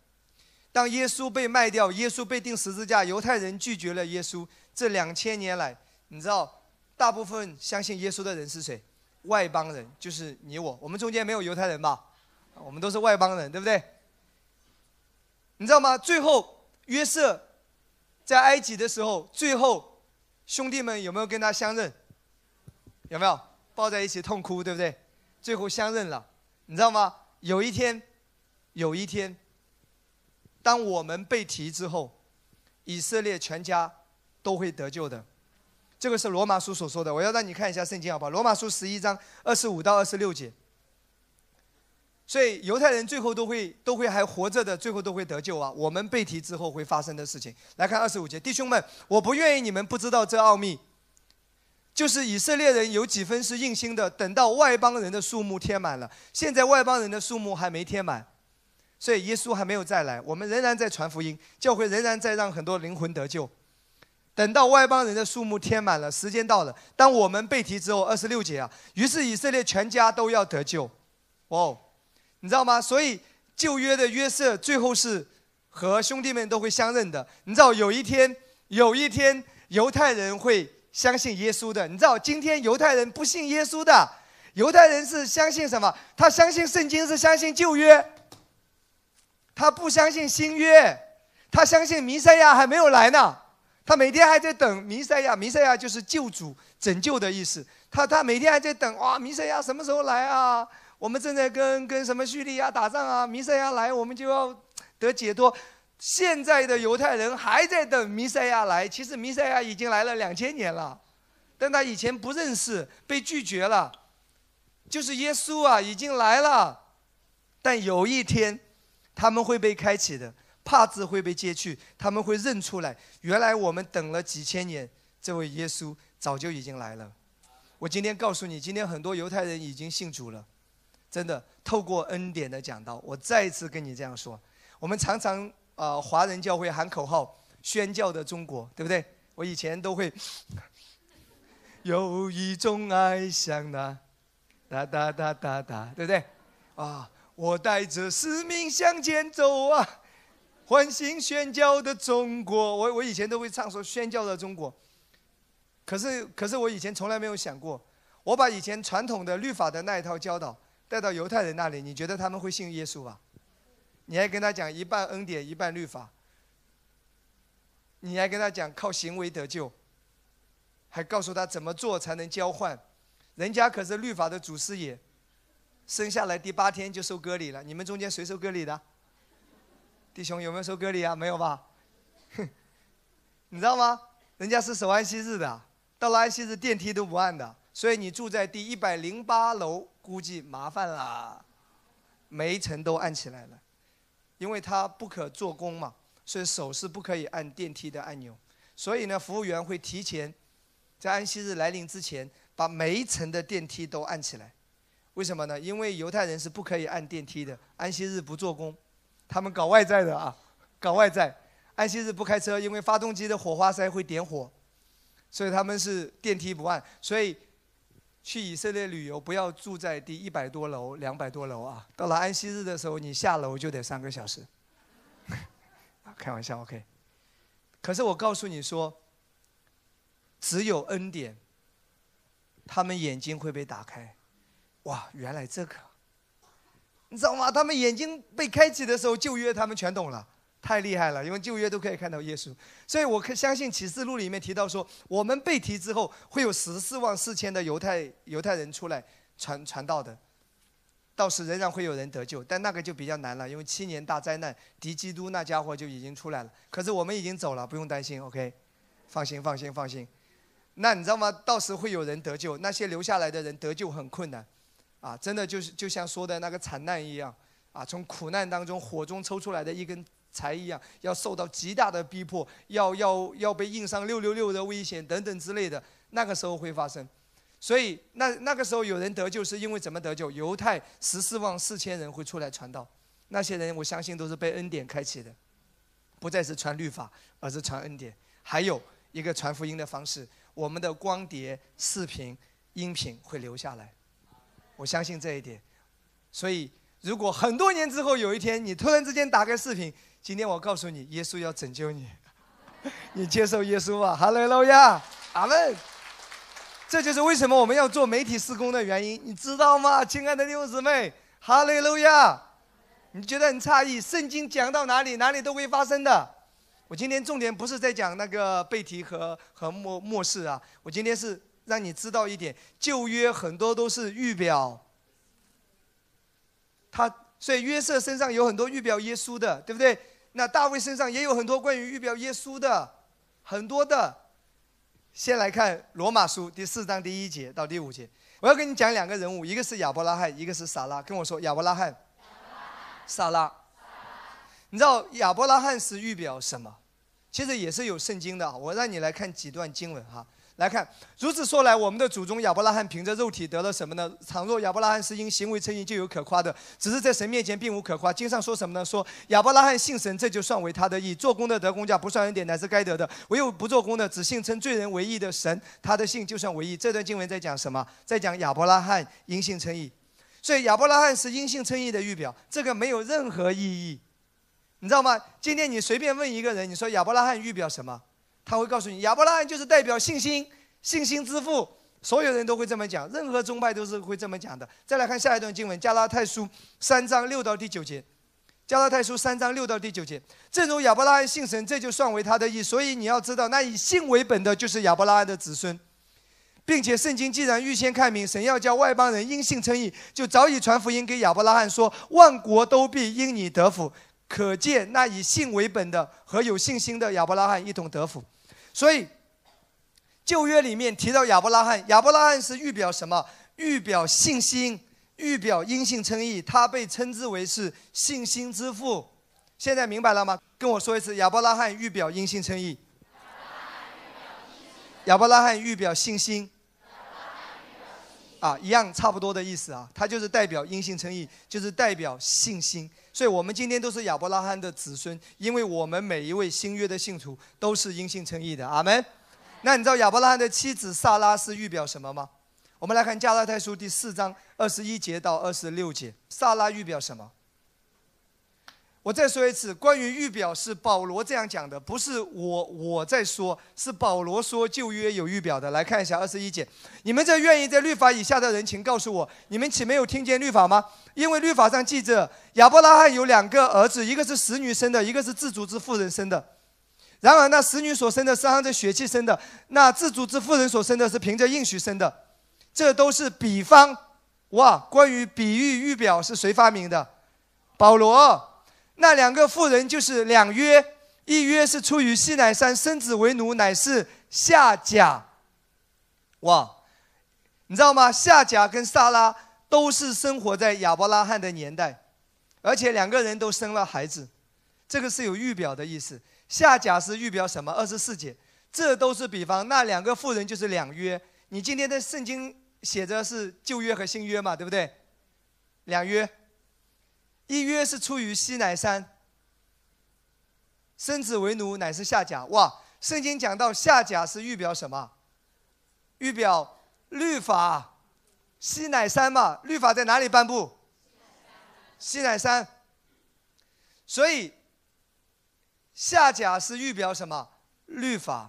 当耶稣被卖掉，耶稣被钉十字架，犹太人拒绝了耶稣。这两千年来，你知道，大部分相信耶稣的人是谁？外邦人，就是你我。我们中间没有犹太人吧？我们都是外邦人，对不对？你知道吗？最后约瑟在埃及的时候，最后兄弟们有没有跟他相认？有没有抱在一起痛哭，对不对？最后相认了。你知道吗？有一天，有一天。当我们被提之后，以色列全家都会得救的。这个是罗马书所说的。我要让你看一下圣经，好不好？罗马书十一章二十五到二十六节。所以犹太人最后都会都会还活着的，最后都会得救啊！我们被提之后会发生的事情。来看二十五节，弟兄们，我不愿意你们不知道这奥秘，就是以色列人有几分是硬心的，等到外邦人的数目填满了，现在外邦人的数目还没填满。所以耶稣还没有再来，我们仍然在传福音，教会仍然在让很多灵魂得救。等到外邦人的数目填满了，时间到了，当我们被提之后，二十六节啊，于是以色列全家都要得救。哦，你知道吗？所以旧约的约瑟最后是和兄弟们都会相认的。你知道有一天，有一天犹太人会相信耶稣的。你知道今天犹太人不信耶稣的，犹太人是相信什么？他相信圣经，是相信旧约。他不相信新约，他相信弥赛亚还没有来呢。他每天还在等弥赛亚，弥赛亚就是救主、拯救的意思。他他每天还在等哇，弥赛亚什么时候来啊？我们正在跟跟什么叙利亚打仗啊？弥赛亚来，我们就要得解脱。现在的犹太人还在等弥赛亚来，其实弥赛亚已经来了两千年了，但他以前不认识，被拒绝了。就是耶稣啊，已经来了，但有一天。他们会被开启的，帕子会被揭去，他们会认出来，原来我们等了几千年，这位耶稣早就已经来了。我今天告诉你，今天很多犹太人已经信主了，真的透过恩典的讲道，我再一次跟你这样说。我们常常啊，华人教会喊口号，宣教的中国，对不对？我以前都会 有一种爱像那哒哒哒哒哒，对不对？啊。我带着使命向前走啊，唤醒宣教的中国。我我以前都会唱说宣教的中国，可是可是我以前从来没有想过，我把以前传统的律法的那一套教导带到犹太人那里，你觉得他们会信耶稣吧？你还跟他讲一半恩典一半律法，你还跟他讲靠行为得救，还告诉他怎么做才能交换，人家可是律法的祖师爷。生下来第八天就受割礼了，你们中间谁受割礼的？弟兄有没有受割礼啊？没有吧？哼 你知道吗？人家是守安息日的，到了安息日电梯都不按的，所以你住在第一百零八楼，估计麻烦了，每一层都按起来了，因为它不可做工嘛，所以手是不可以按电梯的按钮，所以呢，服务员会提前在安息日来临之前，把每一层的电梯都按起来。为什么呢？因为犹太人是不可以按电梯的，安息日不做工，他们搞外在的啊，搞外在，安息日不开车，因为发动机的火花塞会点火，所以他们是电梯不按。所以去以色列旅游不要住在第一百多楼、两百多楼啊，到了安息日的时候，你下楼就得三个小时。开玩笑，OK。可是我告诉你说，只有恩典，他们眼睛会被打开。哇，原来这个，你知道吗？他们眼睛被开启的时候，旧约他们全懂了，太厉害了，因为旧约都可以看到耶稣。所以我可相信启示录里面提到说，我们被提之后，会有十四万四千的犹太犹太人出来传传道的，到时仍然会有人得救，但那个就比较难了，因为七年大灾难，敌基督那家伙就已经出来了。可是我们已经走了，不用担心，OK，放心放心放心。那你知道吗？到时会有人得救，那些留下来的人得救很困难。啊，真的就是就像说的那个惨难一样，啊，从苦难当中火中抽出来的一根才一样，要受到极大的逼迫，要要要被印上六六六的危险等等之类的，那个时候会发生。所以那那个时候有人得救，是因为怎么得救？犹太十四万四千人会出来传道，那些人我相信都是被恩典开启的，不再是传律法，而是传恩典。还有一个传福音的方式，我们的光碟、视频、音频会留下来，我相信这一点。所以，如果很多年之后有一天你突然之间打开视频，今天我告诉你，耶稣要拯救你，你接受耶稣吧，哈利路亚，阿门。这就是为什么我们要做媒体施工的原因，你知道吗，亲爱的弟兄姊妹？哈利路亚！你觉得很诧异？圣经讲到哪里，哪里都会发生的。我今天重点不是在讲那个背题和和末末世啊，我今天是让你知道一点，旧约很多都是预表。他所以约瑟身上有很多预表耶稣的，对不对？那大卫身上也有很多关于预表耶稣的，很多的。先来看罗马书第四章第一节到第五节，我要跟你讲两个人物，一个是亚伯拉罕，一个是撒拉。跟我说亚伯拉罕，撒拉。你知道亚伯拉罕是预表什么？其实也是有圣经的，我让你来看几段经文哈。来看，如此说来，我们的祖宗亚伯拉罕凭着肉体得了什么呢？倘若亚伯拉罕是因行为称义，就有可夸的；只是在神面前并无可夸。经上说什么呢？说亚伯拉罕信神，这就算为他的义。做工的得工价，不算恩典，乃是该得的；唯有不做工的，只信称罪人为义的神，他的信就算为义。这段经文在讲什么？在讲亚伯拉罕因信称义。所以亚伯拉罕是因信称义的预表，这个没有任何意义，你知道吗？今天你随便问一个人，你说亚伯拉罕预表什么？他会告诉你，亚伯拉罕就是代表信心，信心之父。所有人都会这么讲，任何宗派都是会这么讲的。再来看下一段经文，《加拉太书》三章六到第九节，《加拉太书》三章六到第九节。正如亚伯拉罕信神，这就算为他的义。所以你要知道，那以信为本的，就是亚伯拉罕的子孙，并且圣经既然预先看明，神要叫外邦人因信称义，就早已传福音给亚伯拉罕说，万国都必因你得福。可见那以信为本的和有信心的亚伯拉罕一同得福。所以，旧约里面提到亚伯拉罕，亚伯拉罕是预表什么？预表信心，预表因信称义。他被称之为是信心之父。现在明白了吗？跟我说一次，亚伯拉罕预表因信称义。亚伯拉罕预表信心。啊，一样差不多的意思啊。它就是代表阴性诚意，就是代表信心。所以我们今天都是亚伯拉罕的子孙，因为我们每一位新约的信徒都是阴性诚意的。阿门。那你知道亚伯拉罕的妻子萨拉是预表什么吗？我们来看加拉太书第四章二十一节到二十六节，萨拉预表什么？我再说一次，关于预表是保罗这样讲的，不是我我在说，是保罗说旧约有预表的。来看一下二十一节，你们这愿意在律法以下的人，请告诉我，你们岂没有听见律法吗？因为律法上记着，亚伯拉罕有两个儿子，一个是死女生的，一个是自主之妇人生的。然而那死女所生的是按着血气生的，那自主之妇人所生的是凭着应许生的。这都是比方。哇，关于比喻预表是谁发明的？保罗。那两个妇人就是两约，一约是出于西乃山生子为奴，乃是夏甲。哇，你知道吗？夏甲跟萨拉都是生活在亚伯拉罕的年代，而且两个人都生了孩子，这个是有预表的意思。夏甲是预表什么？二十四节，这都是比方。那两个妇人就是两约。你今天的圣经写着是旧约和新约嘛，对不对？两约。一约是出于西乃山，生子为奴乃是夏甲。哇，圣经讲到夏甲是预表什么？预表律法，西乃山嘛，律法在哪里颁布？西乃山。所以夏甲是预表什么？律法。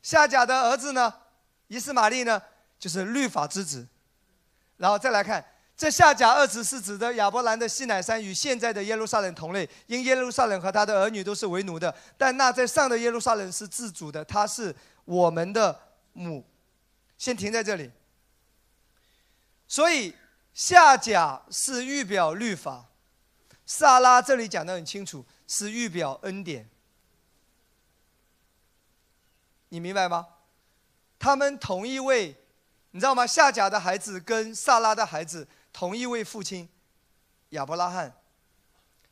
夏甲的儿子呢？以斯玛利呢？就是律法之子。然后再来看。这下甲二字是指的亚伯兰的西乃山与现在的耶路撒冷同类，因耶路撒冷和他的儿女都是为奴的，但那在上的耶路撒冷是自主的，他是我们的母。先停在这里。所以下甲是预表律法，萨拉这里讲的很清楚，是预表恩典。你明白吗？他们同一位，你知道吗？下甲的孩子跟萨拉的孩子。同一位父亲，亚伯拉罕。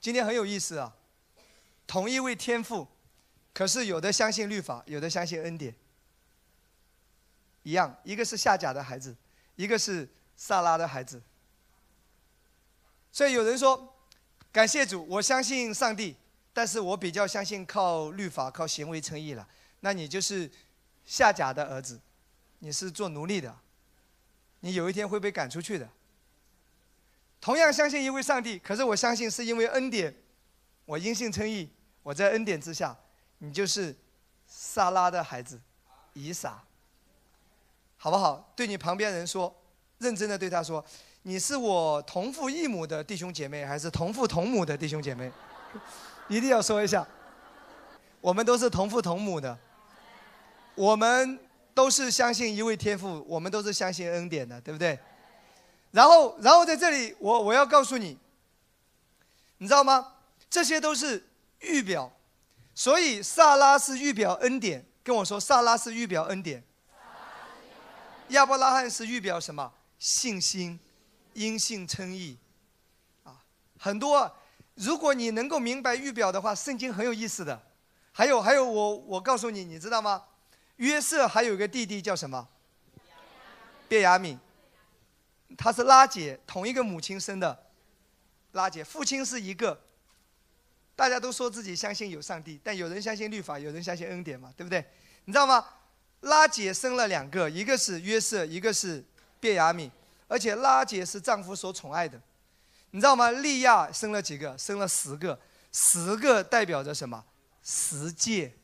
今天很有意思啊，同一位天父，可是有的相信律法，有的相信恩典。一样，一个是夏甲的孩子，一个是萨拉的孩子。所以有人说，感谢主，我相信上帝，但是我比较相信靠律法、靠行为称义了。那你就是下甲的儿子，你是做奴隶的，你有一天会被赶出去的。同样相信一位上帝，可是我相信是因为恩典，我因信称义，我在恩典之下，你就是撒拉的孩子，以撒，好不好？对你旁边人说，认真的对他说。你是我同父异母的弟兄姐妹，还是同父同母的弟兄姐妹？一定要说一下。我们都是同父同母的，我们都是相信一位天父，我们都是相信恩典的，对不对？然后，然后在这里，我我要告诉你，你知道吗？这些都是预表，所以萨拉是预表恩典。跟我说，萨拉是预表恩典。亚伯拉罕是预表什么？信心。因信称义，啊，很多。如果你能够明白预表的话，圣经很有意思的。还有还有，我我告诉你，你知道吗？约瑟还有个弟弟叫什么？卞雅敏，他是拉姐同一个母亲生的，拉姐父亲是一个。大家都说自己相信有上帝，但有人相信律法，有人相信恩典嘛，对不对？你知道吗？拉姐生了两个，一个是约瑟，一个是卞雅敏。而且拉姐是丈夫所宠爱的，你知道吗？利亚生了几个？生了十个，十个代表着什么？十诫、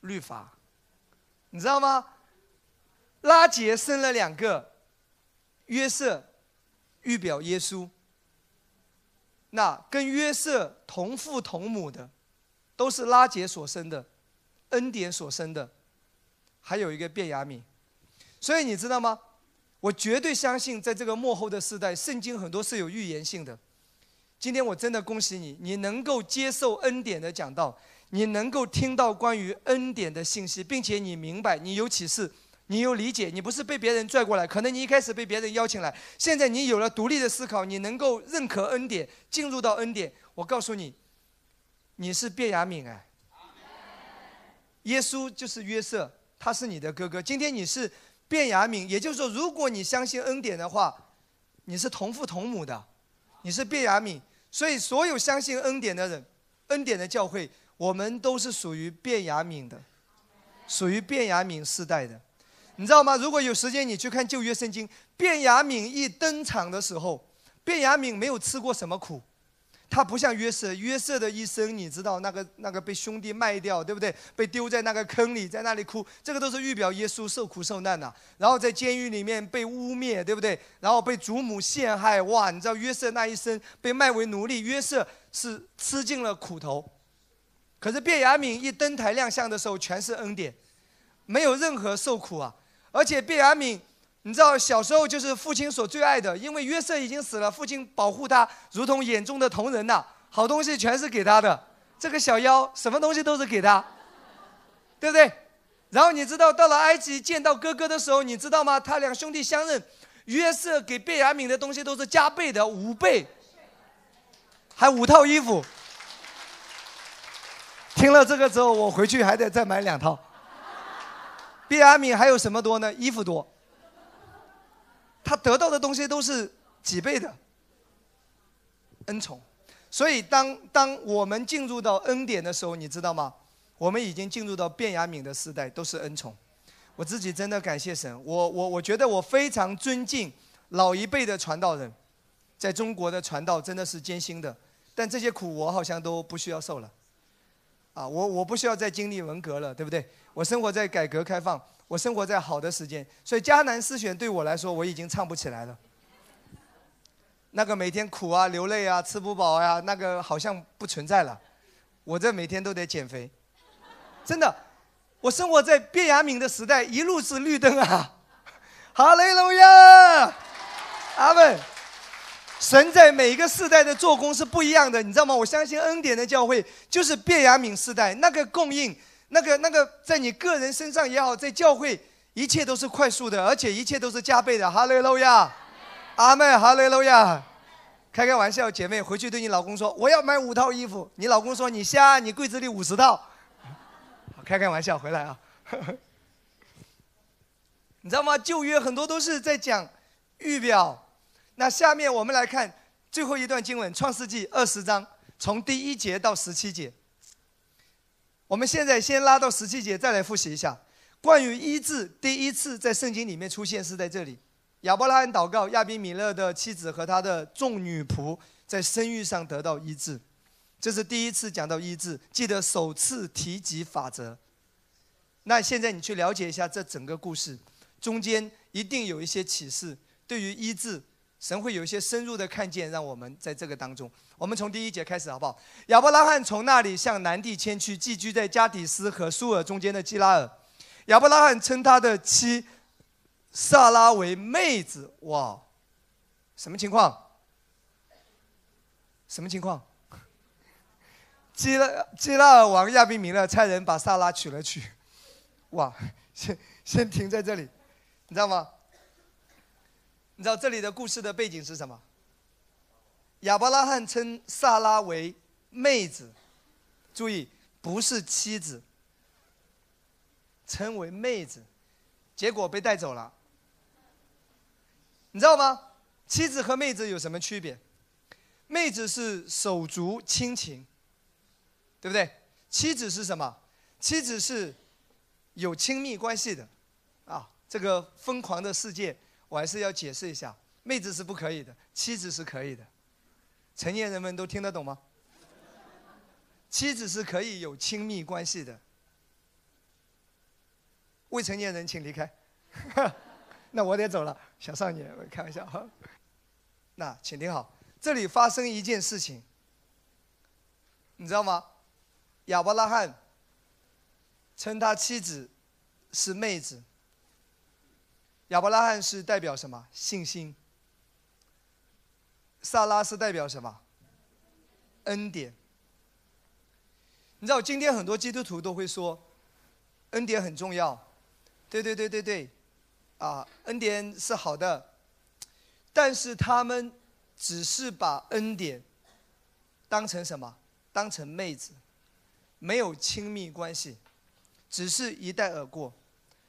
律法，你知道吗？拉杰生了两个，约瑟预表耶稣。那跟约瑟同父同母的，都是拉杰所生的，恩典所生的，还有一个卞雅敏。所以你知道吗？我绝对相信，在这个幕后的时代，圣经很多是有预言性的。今天我真的恭喜你，你能够接受恩典的讲道，你能够听到关于恩典的信息，并且你明白，你有启示，你有理解，你不是被别人拽过来。可能你一开始被别人邀请来，现在你有了独立的思考，你能够认可恩典，进入到恩典。我告诉你，你是卞雅敏哎，耶稣就是约瑟，他是你的哥哥。今天你是。卞雅敏，也就是说，如果你相信恩典的话，你是同父同母的，你是卞雅敏。所以，所有相信恩典的人，恩典的教会，我们都是属于卞雅敏的，属于卞雅敏世代的。你知道吗？如果有时间，你去看旧约圣经，卞雅敏一登场的时候，卞雅敏没有吃过什么苦。他不像约瑟，约瑟的一生，你知道那个那个被兄弟卖掉，对不对？被丢在那个坑里，在那里哭，这个都是预表耶稣受苦受难的。然后在监狱里面被污蔑，对不对？然后被祖母陷害，哇！你知道约瑟那一生被卖为奴隶，约瑟是吃尽了苦头。可是卞雅敏一登台亮相的时候，全是恩典，没有任何受苦啊。而且贝雅敏。你知道小时候就是父亲所最爱的，因为约瑟已经死了，父亲保护他如同眼中的同人呐，好东西全是给他的。这个小妖什么东西都是给他，对不对？然后你知道到了埃及见到哥哥的时候，你知道吗？他两兄弟相认，约瑟给贝雅敏的东西都是加倍的五倍，还五套衣服。听了这个之后，我回去还得再买两套。贝雅敏还有什么多呢？衣服多。他得到的东西都是几倍的恩宠，所以当当我们进入到恩典的时候，你知道吗？我们已经进入到卞雅敏的时代，都是恩宠。我自己真的感谢神，我我我觉得我非常尊敬老一辈的传道人，在中国的传道真的是艰辛的，但这些苦我好像都不需要受了，啊，我我不需要再经历文革了，对不对？我生活在改革开放。我生活在好的时间，所以迦南诗选对我来说我已经唱不起来了。那个每天苦啊、流泪啊、吃不饱呀，那个好像不存在了。我这每天都得减肥，真的。我生活在变雅敏的时代，一路是绿灯啊！哈雷路亚，阿门。神在每一个世代的做工是不一样的，你知道吗？我相信恩典的教会就是变雅敏时代那个供应。那个、那个，在你个人身上也好，在教会，一切都是快速的，而且一切都是加倍的。哈利路亚，阿妹，哈利路亚。开开玩笑，姐妹，回去对你老公说，我要买五套衣服。你老公说你瞎，你柜子里五十套。开开玩笑，回来啊。你知道吗？旧约很多都是在讲预表，那下面我们来看最后一段经文，《创世纪》二十章，从第一节到十七节。我们现在先拉到十七节，再来复习一下关于医治。第一次在圣经里面出现是在这里，亚伯拉罕祷告，亚比米勒的妻子和他的众女仆在生育上得到医治，这是第一次讲到医治。记得首次提及法则。那现在你去了解一下这整个故事，中间一定有一些启示，对于医治。神会有一些深入的看见，让我们在这个当中。我们从第一节开始，好不好？亚伯拉罕从那里向南地迁去，寄居在加底斯和苏尔中间的基拉尔。亚伯拉罕称他的妻萨拉为妹子。哇，什么情况？什么情况？基拉基拉尔王亚比米勒差人把萨拉娶了去。哇，先先停在这里，你知道吗？你知道这里的故事的背景是什么？亚伯拉罕称萨拉为妹子，注意不是妻子，称为妹子，结果被带走了。你知道吗？妻子和妹子有什么区别？妹子是手足亲情，对不对？妻子是什么？妻子是有亲密关系的，啊，这个疯狂的世界。我还是要解释一下，妹子是不可以的，妻子是可以的。成年人们都听得懂吗？妻子是可以有亲密关系的。未成年人请离开。那我得走了，小少年，我开玩笑哈。那请听好，这里发生一件事情，你知道吗？亚伯拉罕称他妻子是妹子。亚伯拉罕是代表什么？信心。萨拉是代表什么？恩典。你知道，今天很多基督徒都会说，恩典很重要。对对对对对，啊，恩典是好的，但是他们只是把恩典当成什么？当成妹子，没有亲密关系，只是一带而过。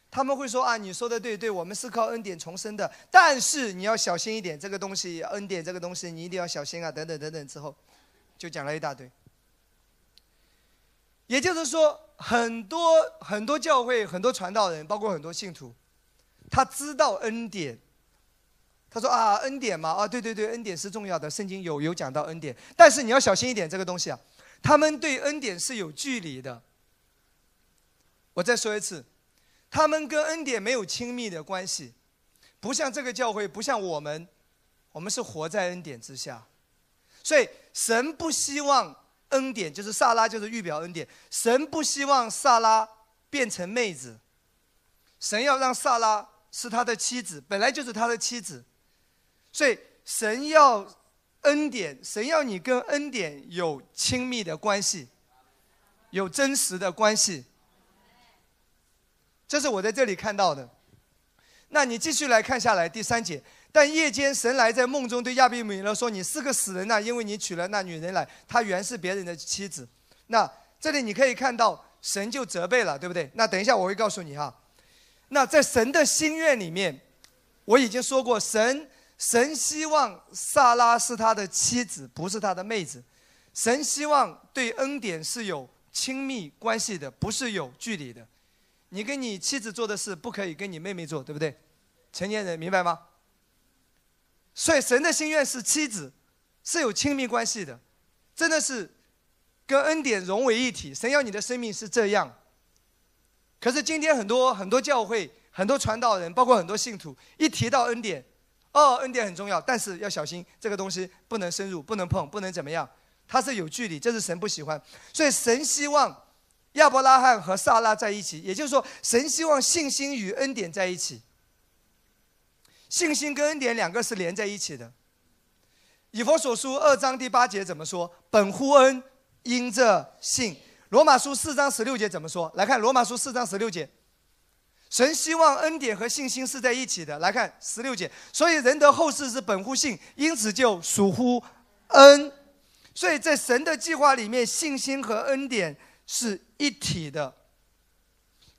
他们会说啊，你说的对，对我们是靠恩典重生的，但是你要小心一点，这个东西，恩典这个东西你一定要小心啊，等等等等之后，就讲了一大堆。也就是说，很多很多教会、很多传道人，包括很多信徒，他知道恩典，他说啊，恩典嘛，啊，对对对，恩典是重要的，圣经有有讲到恩典，但是你要小心一点，这个东西啊，他们对恩典是有距离的。我再说一次。他们跟恩典没有亲密的关系，不像这个教会，不像我们，我们是活在恩典之下，所以神不希望恩典就是萨拉就是预表恩典，神不希望萨拉变成妹子，神要让萨拉是他的妻子，本来就是他的妻子，所以神要恩典，神要你跟恩典有亲密的关系，有真实的关系。这是我在这里看到的。那你继续来看下来第三节。但夜间神来在梦中对亚比米勒说：“你是个死人呐，因为你娶了那女人来，她原是别人的妻子。”那这里你可以看到神就责备了，对不对？那等一下我会告诉你哈。那在神的心愿里面，我已经说过，神神希望萨拉是他的妻子，不是他的妹子。神希望对恩典是有亲密关系的，不是有距离的。你跟你妻子做的事不可以跟你妹妹做，对不对？成年人明白吗？所以神的心愿是妻子是有亲密关系的，真的是跟恩典融为一体。神要你的生命是这样。可是今天很多很多教会、很多传道人，包括很多信徒，一提到恩典，哦，恩典很重要，但是要小心这个东西不能深入、不能碰、不能怎么样，它是有距离，这是神不喜欢。所以神希望。亚伯拉罕和萨拉在一起，也就是说，神希望信心与恩典在一起。信心跟恩典两个是连在一起的。以佛所书二章第八节怎么说？本乎恩，因着信。罗马书四章十六节怎么说？来看罗马书四章十六节。神希望恩典和信心是在一起的。来看十六节。所以人得后世是本乎信，因此就属乎恩。所以在神的计划里面，信心和恩典。是一体的，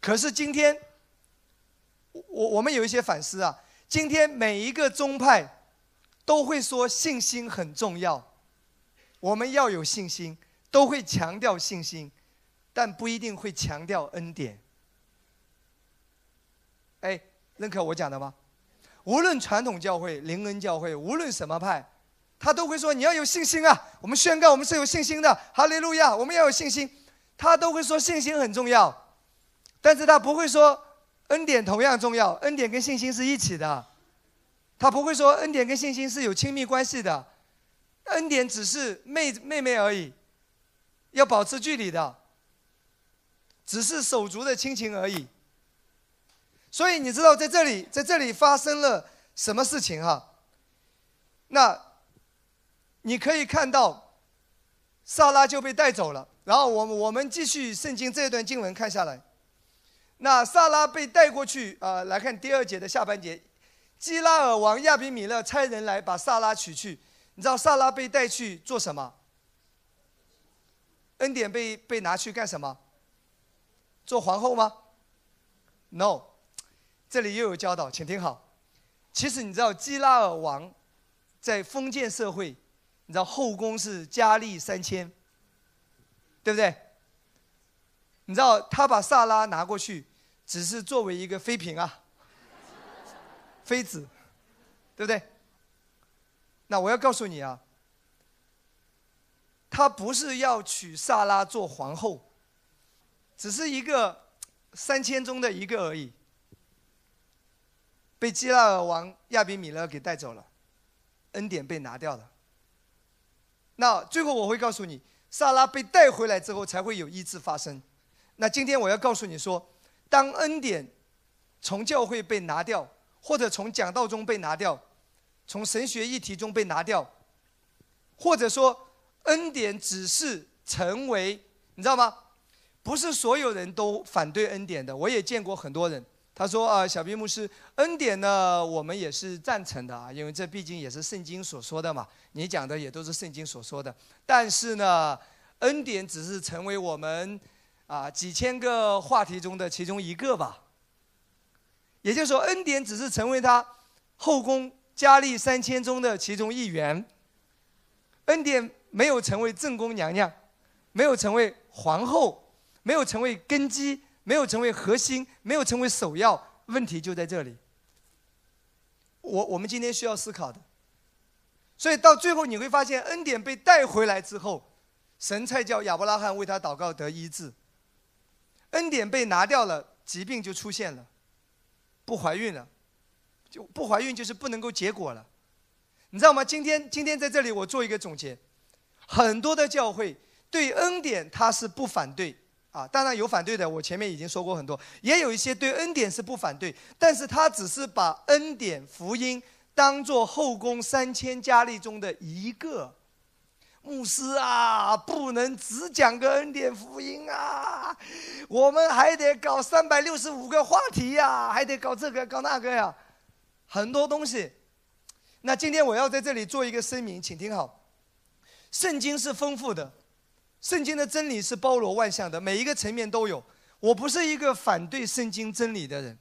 可是今天，我我们有一些反思啊。今天每一个宗派都会说信心很重要，我们要有信心，都会强调信心，但不一定会强调恩典。哎，认可我讲的吗？无论传统教会、灵恩教会，无论什么派，他都会说你要有信心啊！我们宣告我们是有信心的，哈利路亚！我们要有信心，他都会说信心很重要，但是他不会说恩典同样重要，恩典跟信心是一起的。他不会说恩典跟信心是有亲密关系的，恩典只是妹妹妹而已，要保持距离的，只是手足的亲情而已。所以你知道在这里，在这里发生了什么事情哈？那你可以看到，萨拉就被带走了。然后我我们继续圣经这一段经文看下来，那萨拉被带过去啊，来看第二节的下半节。基拉尔王亚比米勒差人来把萨拉娶去，你知道萨拉被带去做什么？恩典被被拿去干什么？做皇后吗？No，这里又有教导，请听好。其实你知道基拉尔王在封建社会，你知道后宫是佳丽三千，对不对？你知道他把萨拉拿过去，只是作为一个妃嫔啊。妃子，对不对？那我要告诉你啊，他不是要娶萨拉做皇后，只是一个三千中的一个而已，被基拉尔王亚比米勒给带走了，恩典被拿掉了。那最后我会告诉你，萨拉被带回来之后才会有医治发生。那今天我要告诉你说，当恩典从教会被拿掉。或者从讲道中被拿掉，从神学议题中被拿掉，或者说恩典只是成为，你知道吗？不是所有人都反对恩典的。我也见过很多人，他说啊，小兵牧师，恩典呢，我们也是赞成的啊，因为这毕竟也是圣经所说的嘛。你讲的也都是圣经所说的，但是呢，恩典只是成为我们啊几千个话题中的其中一个吧。也就是说，恩典只是成为他后宫佳丽三千中的其中一员。恩典没有成为正宫娘娘，没有成为皇后，没有成为根基，没有成为核心，没有成为首要。问题就在这里。我我们今天需要思考的。所以到最后你会发现，恩典被带回来之后，神才叫亚伯拉罕为他祷告得医治。恩典被拿掉了，疾病就出现了。不怀孕了，就不怀孕就是不能够结果了，你知道吗？今天今天在这里我做一个总结，很多的教会对恩典他是不反对啊，当然有反对的，我前面已经说过很多，也有一些对恩典是不反对，但是他只是把恩典福音当做后宫三千佳丽中的一个。牧师啊，不能只讲个恩典福音啊，我们还得搞三百六十五个话题呀，还得搞这个搞那个呀，很多东西。那今天我要在这里做一个声明，请听好。圣经是丰富的，圣经的真理是包罗万象的，每一个层面都有。我不是一个反对圣经真理的人，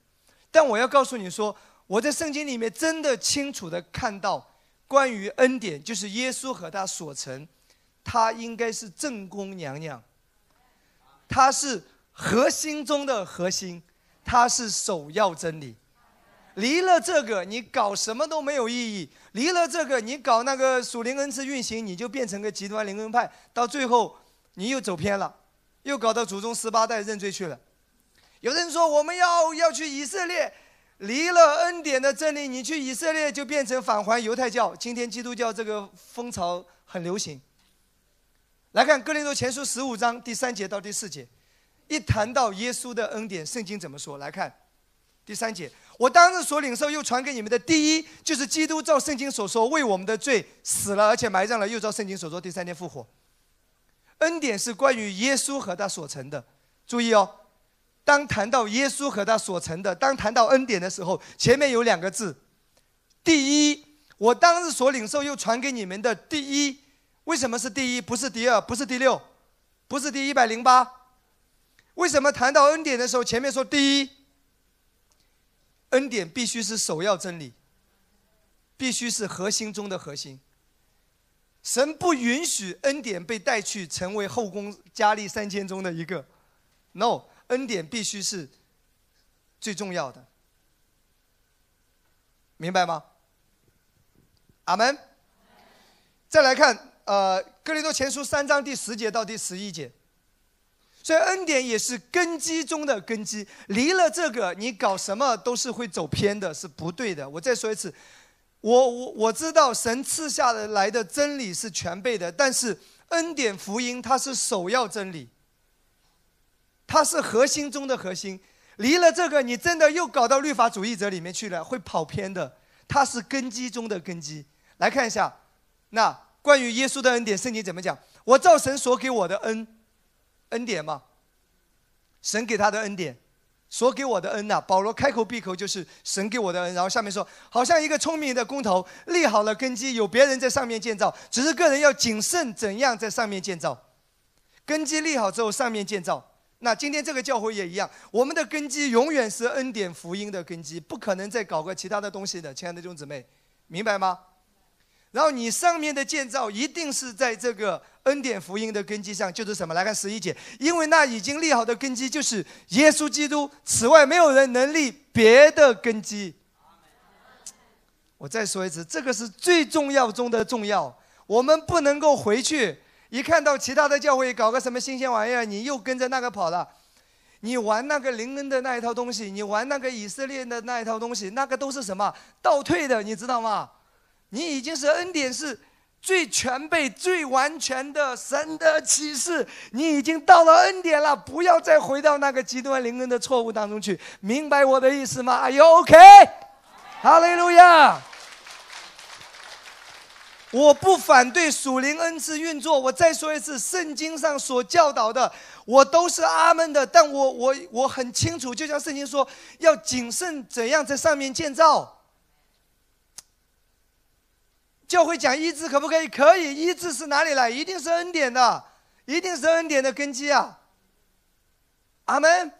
但我要告诉你说，我在圣经里面真的清楚的看到关于恩典，就是耶稣和他所成。他应该是正宫娘娘，他是核心中的核心，他是首要真理。离了这个，你搞什么都没有意义；离了这个，你搞那个属灵恩赐运行，你就变成个极端灵恩派，到最后你又走偏了，又搞到祖宗十八代认罪去了。有人说我们要要去以色列，离了恩典的真理，你去以色列就变成返还犹太教。今天基督教这个风潮很流行。来看《哥林多前书》十五章第三节到第四节，一谈到耶稣的恩典，圣经怎么说？来看第三节：我当日所领受又传给你们的第一，就是基督照圣经所说，为我们的罪死了，而且埋葬了，又照圣经所说，第三天复活。恩典是关于耶稣和他所成的。注意哦，当谈到耶稣和他所成的，当谈到恩典的时候，前面有两个字：第一。我当日所领受又传给你们的第一。为什么是第一，不是第二，不是第六，不是第一百零八？为什么谈到恩典的时候，前面说第一？恩典必须是首要真理。必须是核心中的核心。神不允许恩典被带去成为后宫佳丽三千中的一个，no，恩典必须是最重要的，明白吗？阿门。再来看，呃，《哥林多前书》三章第十节到第十一节，所以恩典也是根基中的根基，离了这个，你搞什么都是会走偏的，是不对的。我再说一次。我我我知道神赐下来的真理是全备的，但是恩典福音它是首要真理，它是核心中的核心。离了这个，你真的又搞到律法主义者里面去了，会跑偏的。它是根基中的根基。来看一下，那关于耶稣的恩典，圣经怎么讲？我照神所给我的恩恩典嘛，神给他的恩典。所给我的恩呐，保罗开口闭口就是神给我的恩。然后下面说，好像一个聪明的工头立好了根基，有别人在上面建造，只是个人要谨慎怎样在上面建造。根基立好之后，上面建造。那今天这个教会也一样，我们的根基永远是恩典福音的根基，不可能再搞个其他的东西的，亲爱的弟兄姊妹，明白吗？然后你上面的建造一定是在这个恩典福音的根基上，就是什么？来看十一节，因为那已经立好的根基就是耶稣基督，此外没有人能立别的根基。我再说一次，这个是最重要中的重要。我们不能够回去一看到其他的教会搞个什么新鲜玩意儿，你又跟着那个跑了。你玩那个灵恩的那一套东西，你玩那个以色列的那一套东西，那个都是什么倒退的，你知道吗？你已经是恩典是最全备、最完全的神的启示，你已经到了恩典了，不要再回到那个极端灵恩的错误当中去，明白我的意思吗？Are you OK？哈利路亚！我不反对属灵恩赐运作，我再说一次，圣经上所教导的，我都是阿门的。但我我我很清楚，就像圣经说，要谨慎怎样在上面建造。教会讲医治可不可以？可以，医治是哪里来？一定是恩典的，一定是恩典的根基啊！阿门。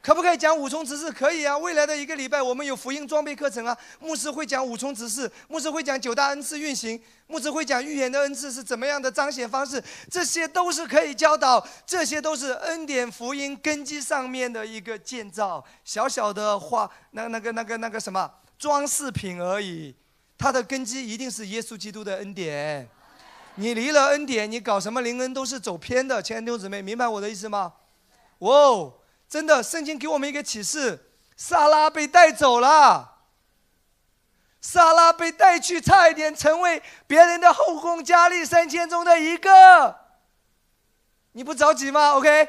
可不可以讲五重指示？可以啊。未来的一个礼拜，我们有福音装备课程啊。牧师会讲五重指示，牧师会讲九大恩赐运行，牧师会讲预言的恩赐是怎么样的彰显方式，这些都是可以教导，这些都是恩典福音根基上面的一个建造，小小的花，那那个那个那个什么装饰品而已。它的根基一定是耶稣基督的恩典。你离了恩典，你搞什么灵恩都是走偏的。亲爱的弟兄姊妹，明白我的意思吗？哇哦，真的，圣经给我们一个启示：萨拉被带走了。萨拉被带去，差一点成为别人的后宫佳丽三千中的一个。你不着急吗？OK，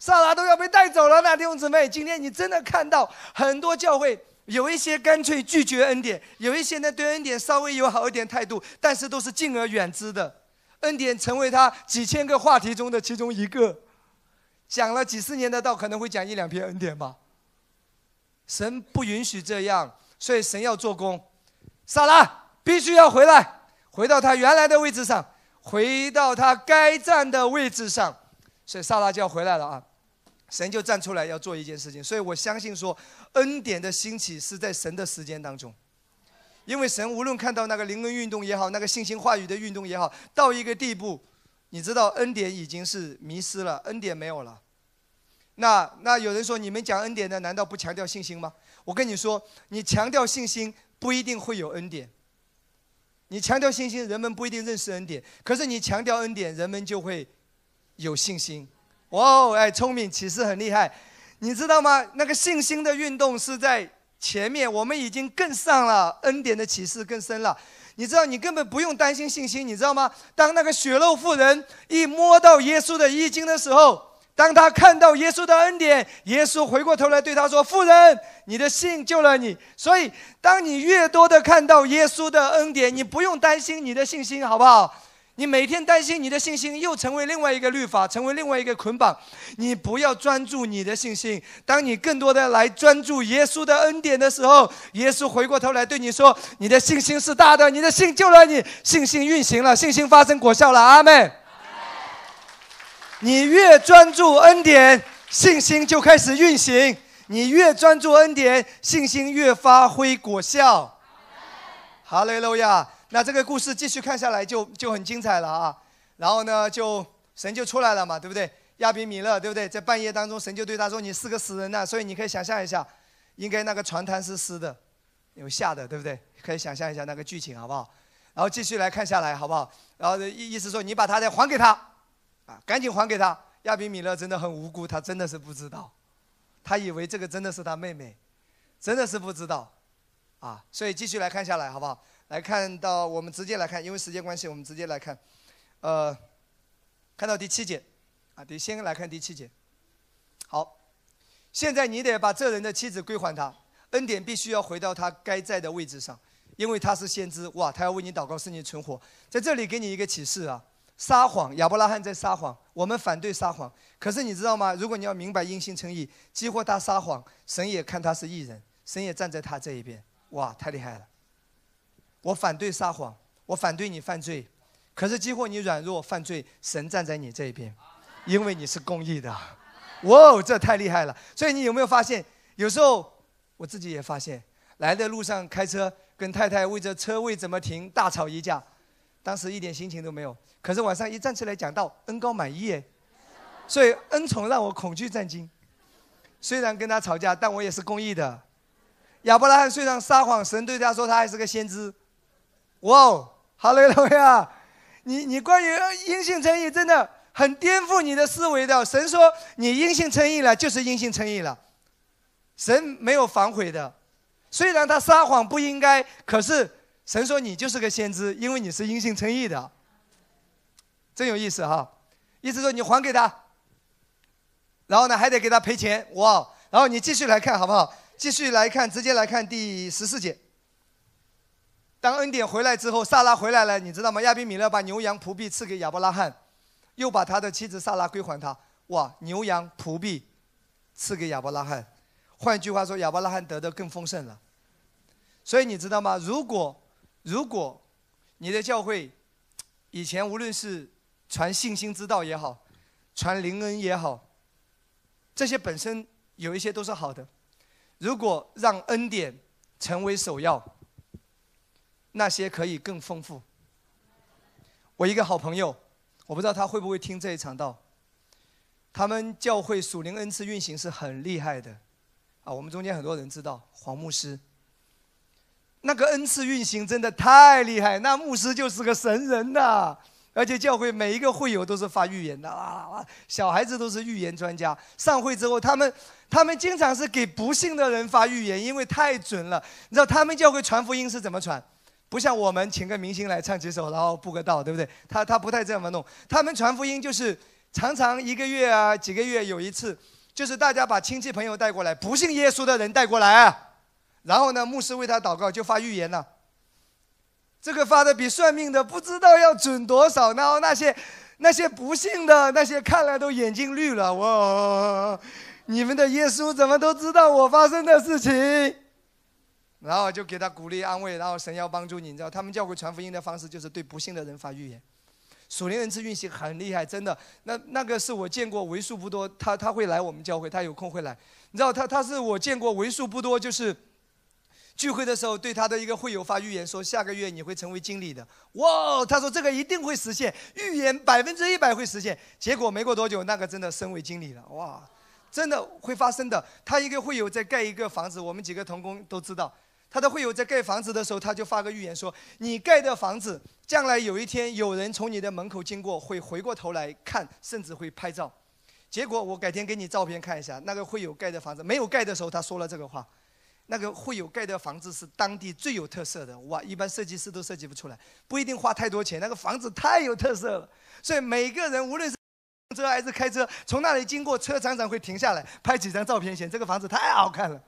萨拉都要被带走了，那弟兄姊妹，今天你真的看到很多教会。有一些干脆拒绝恩典，有一些呢对恩典稍微有好一点态度，但是都是敬而远之的。恩典成为他几千个话题中的其中一个，讲了几十年的道，可能会讲一两篇恩典吧。神不允许这样，所以神要做工。撒拉必须要回来，回到他原来的位置上，回到他该站的位置上，所以撒拉就要回来了啊。神就站出来要做一件事情，所以我相信说，恩典的兴起是在神的时间当中，因为神无论看到那个灵恩运动也好，那个信心话语的运动也好，到一个地步，你知道恩典已经是迷失了，恩典没有了。那那有人说，你们讲恩典的难道不强调信心吗？我跟你说，你强调信心不一定会有恩典，你强调信心，人们不一定认识恩典，可是你强调恩典，人们就会有信心。哇哦，哎，聪明，启示很厉害，你知道吗？那个信心的运动是在前面，我们已经更上了，恩典的启示更深了。你知道，你根本不用担心信心，你知道吗？当那个血肉妇人一摸到耶稣的衣襟的时候，当他看到耶稣的恩典，耶稣回过头来对他说：“妇人，你的信救了你。”所以，当你越多的看到耶稣的恩典，你不用担心你的信心，好不好？你每天担心你的信心又成为另外一个律法，成为另外一个捆绑。你不要专注你的信心。当你更多的来专注耶稣的恩典的时候，耶稣回过头来对你说：“你的信心是大的，你的信救了你，信心运行了，信心发生果效了。”阿门。你越专注恩典，信心就开始运行；你越专注恩典，信心越发挥果效。哈利路亚！那这个故事继续看下来就就很精彩了啊。然后呢，就神就出来了嘛，对不对？亚比米勒，对不对？在半夜当中，神就对他说：“你是个死人呐！”所以你可以想象一下，应该那个床单是湿的，有下的，对不对？可以想象一下那个剧情，好不好？然后继续来看下来，好不好？然后意意思说，你把他再还给他，啊，赶紧还给他。亚比米勒真的很无辜，他真的是不知道，他以为这个真的是他妹妹，真的是不知道，啊，所以继续来看下来，好不好？来看到我们直接来看，因为时间关系，我们直接来看，呃，看到第七节，啊，得先来看第七节。好，现在你得把这人的妻子归还他，恩典必须要回到他该在的位置上，因为他是先知，哇，他要为你祷告，使你存活。在这里给你一个启示啊。撒谎，亚伯拉罕在撒谎。我们反对撒谎，可是你知道吗？如果你要明白因信称义，激活他撒谎，神也看他是异人，神也站在他这一边。哇，太厉害了！我反对撒谎，我反对你犯罪，可是几乎你软弱犯罪，神站在你这一边，因为你是公义的。哇哦，这太厉害了！所以你有没有发现，有时候我自己也发现，来的路上开车跟太太为着车位怎么停大吵一架。当时一点心情都没有，可是晚上一站起来讲到恩高满意耶，所以恩宠让我恐惧战惊。虽然跟他吵架，但我也是公义的。亚伯拉罕虽然撒谎，神对他说他还是个先知。哇哦，哈利路亚！你你关于阴性称义真的很颠覆你的思维的。神说你阴性称义了，就是阴性称义了。神没有反悔的，虽然他撒谎不应该，可是。神说你就是个先知，因为你是因信称义的，真有意思哈！意思说你还给他，然后呢还得给他赔钱哇！然后你继续来看好不好？继续来看，直接来看第十四节。当恩典回来之后，萨拉回来了，你知道吗？亚比米勒把牛羊仆婢赐给亚伯拉罕，又把他的妻子萨拉归还他。哇！牛羊仆婢赐给亚伯拉罕，换句话说，亚伯拉罕得的更丰盛了。所以你知道吗？如果如果你的教会以前无论是传信心之道也好，传灵恩也好，这些本身有一些都是好的。如果让恩典成为首要，那些可以更丰富。我一个好朋友，我不知道他会不会听这一场道。他们教会属灵恩赐运行是很厉害的，啊，我们中间很多人知道黄牧师。那个恩赐运行真的太厉害，那牧师就是个神人呐！而且教会每一个会友都是发预言的啊，小孩子都是预言专家。上会之后，他们他们经常是给不幸的人发预言，因为太准了。你知道他们教会传福音是怎么传？不像我们请个明星来唱几首，然后布个道，对不对？他他不太这么弄。他们传福音就是常常一个月啊，几个月有一次，就是大家把亲戚朋友带过来，不信耶稣的人带过来啊。然后呢，牧师为他祷告，就发预言了。这个发的比算命的不知道要准多少。然后那些那些不信的那些看了都眼睛绿了。哇！你们的耶稣怎么都知道我发生的事情？然后就给他鼓励安慰。然后神要帮助你，你知道他们教会传福音的方式就是对不信的人发预言。属灵人之运行很厉害，真的。那那个是我见过为数不多，他他会来我们教会，他有空会来。你知道他他是我见过为数不多就是。聚会的时候，对他的一个会友发预言说：“下个月你会成为经理的。”哇，他说这个一定会实现，预言百分之一百会实现。结果没过多久，那个真的升为经理了。哇，真的会发生的。他一个会友在盖一个房子，我们几个同工都知道。他的会友在盖房子的时候，他就发个预言说：“你盖的房子，将来有一天有人从你的门口经过，会回过头来看，甚至会拍照。”结果我改天给你照片看一下，那个会友盖的房子没有盖的时候，他说了这个话。那个会友盖的房子是当地最有特色的哇！一般设计师都设计不出来，不一定花太多钱。那个房子太有特色了，所以每个人无论是车还是开车，从那里经过，车常常会停下来拍几张照片，显这个房子太好看了。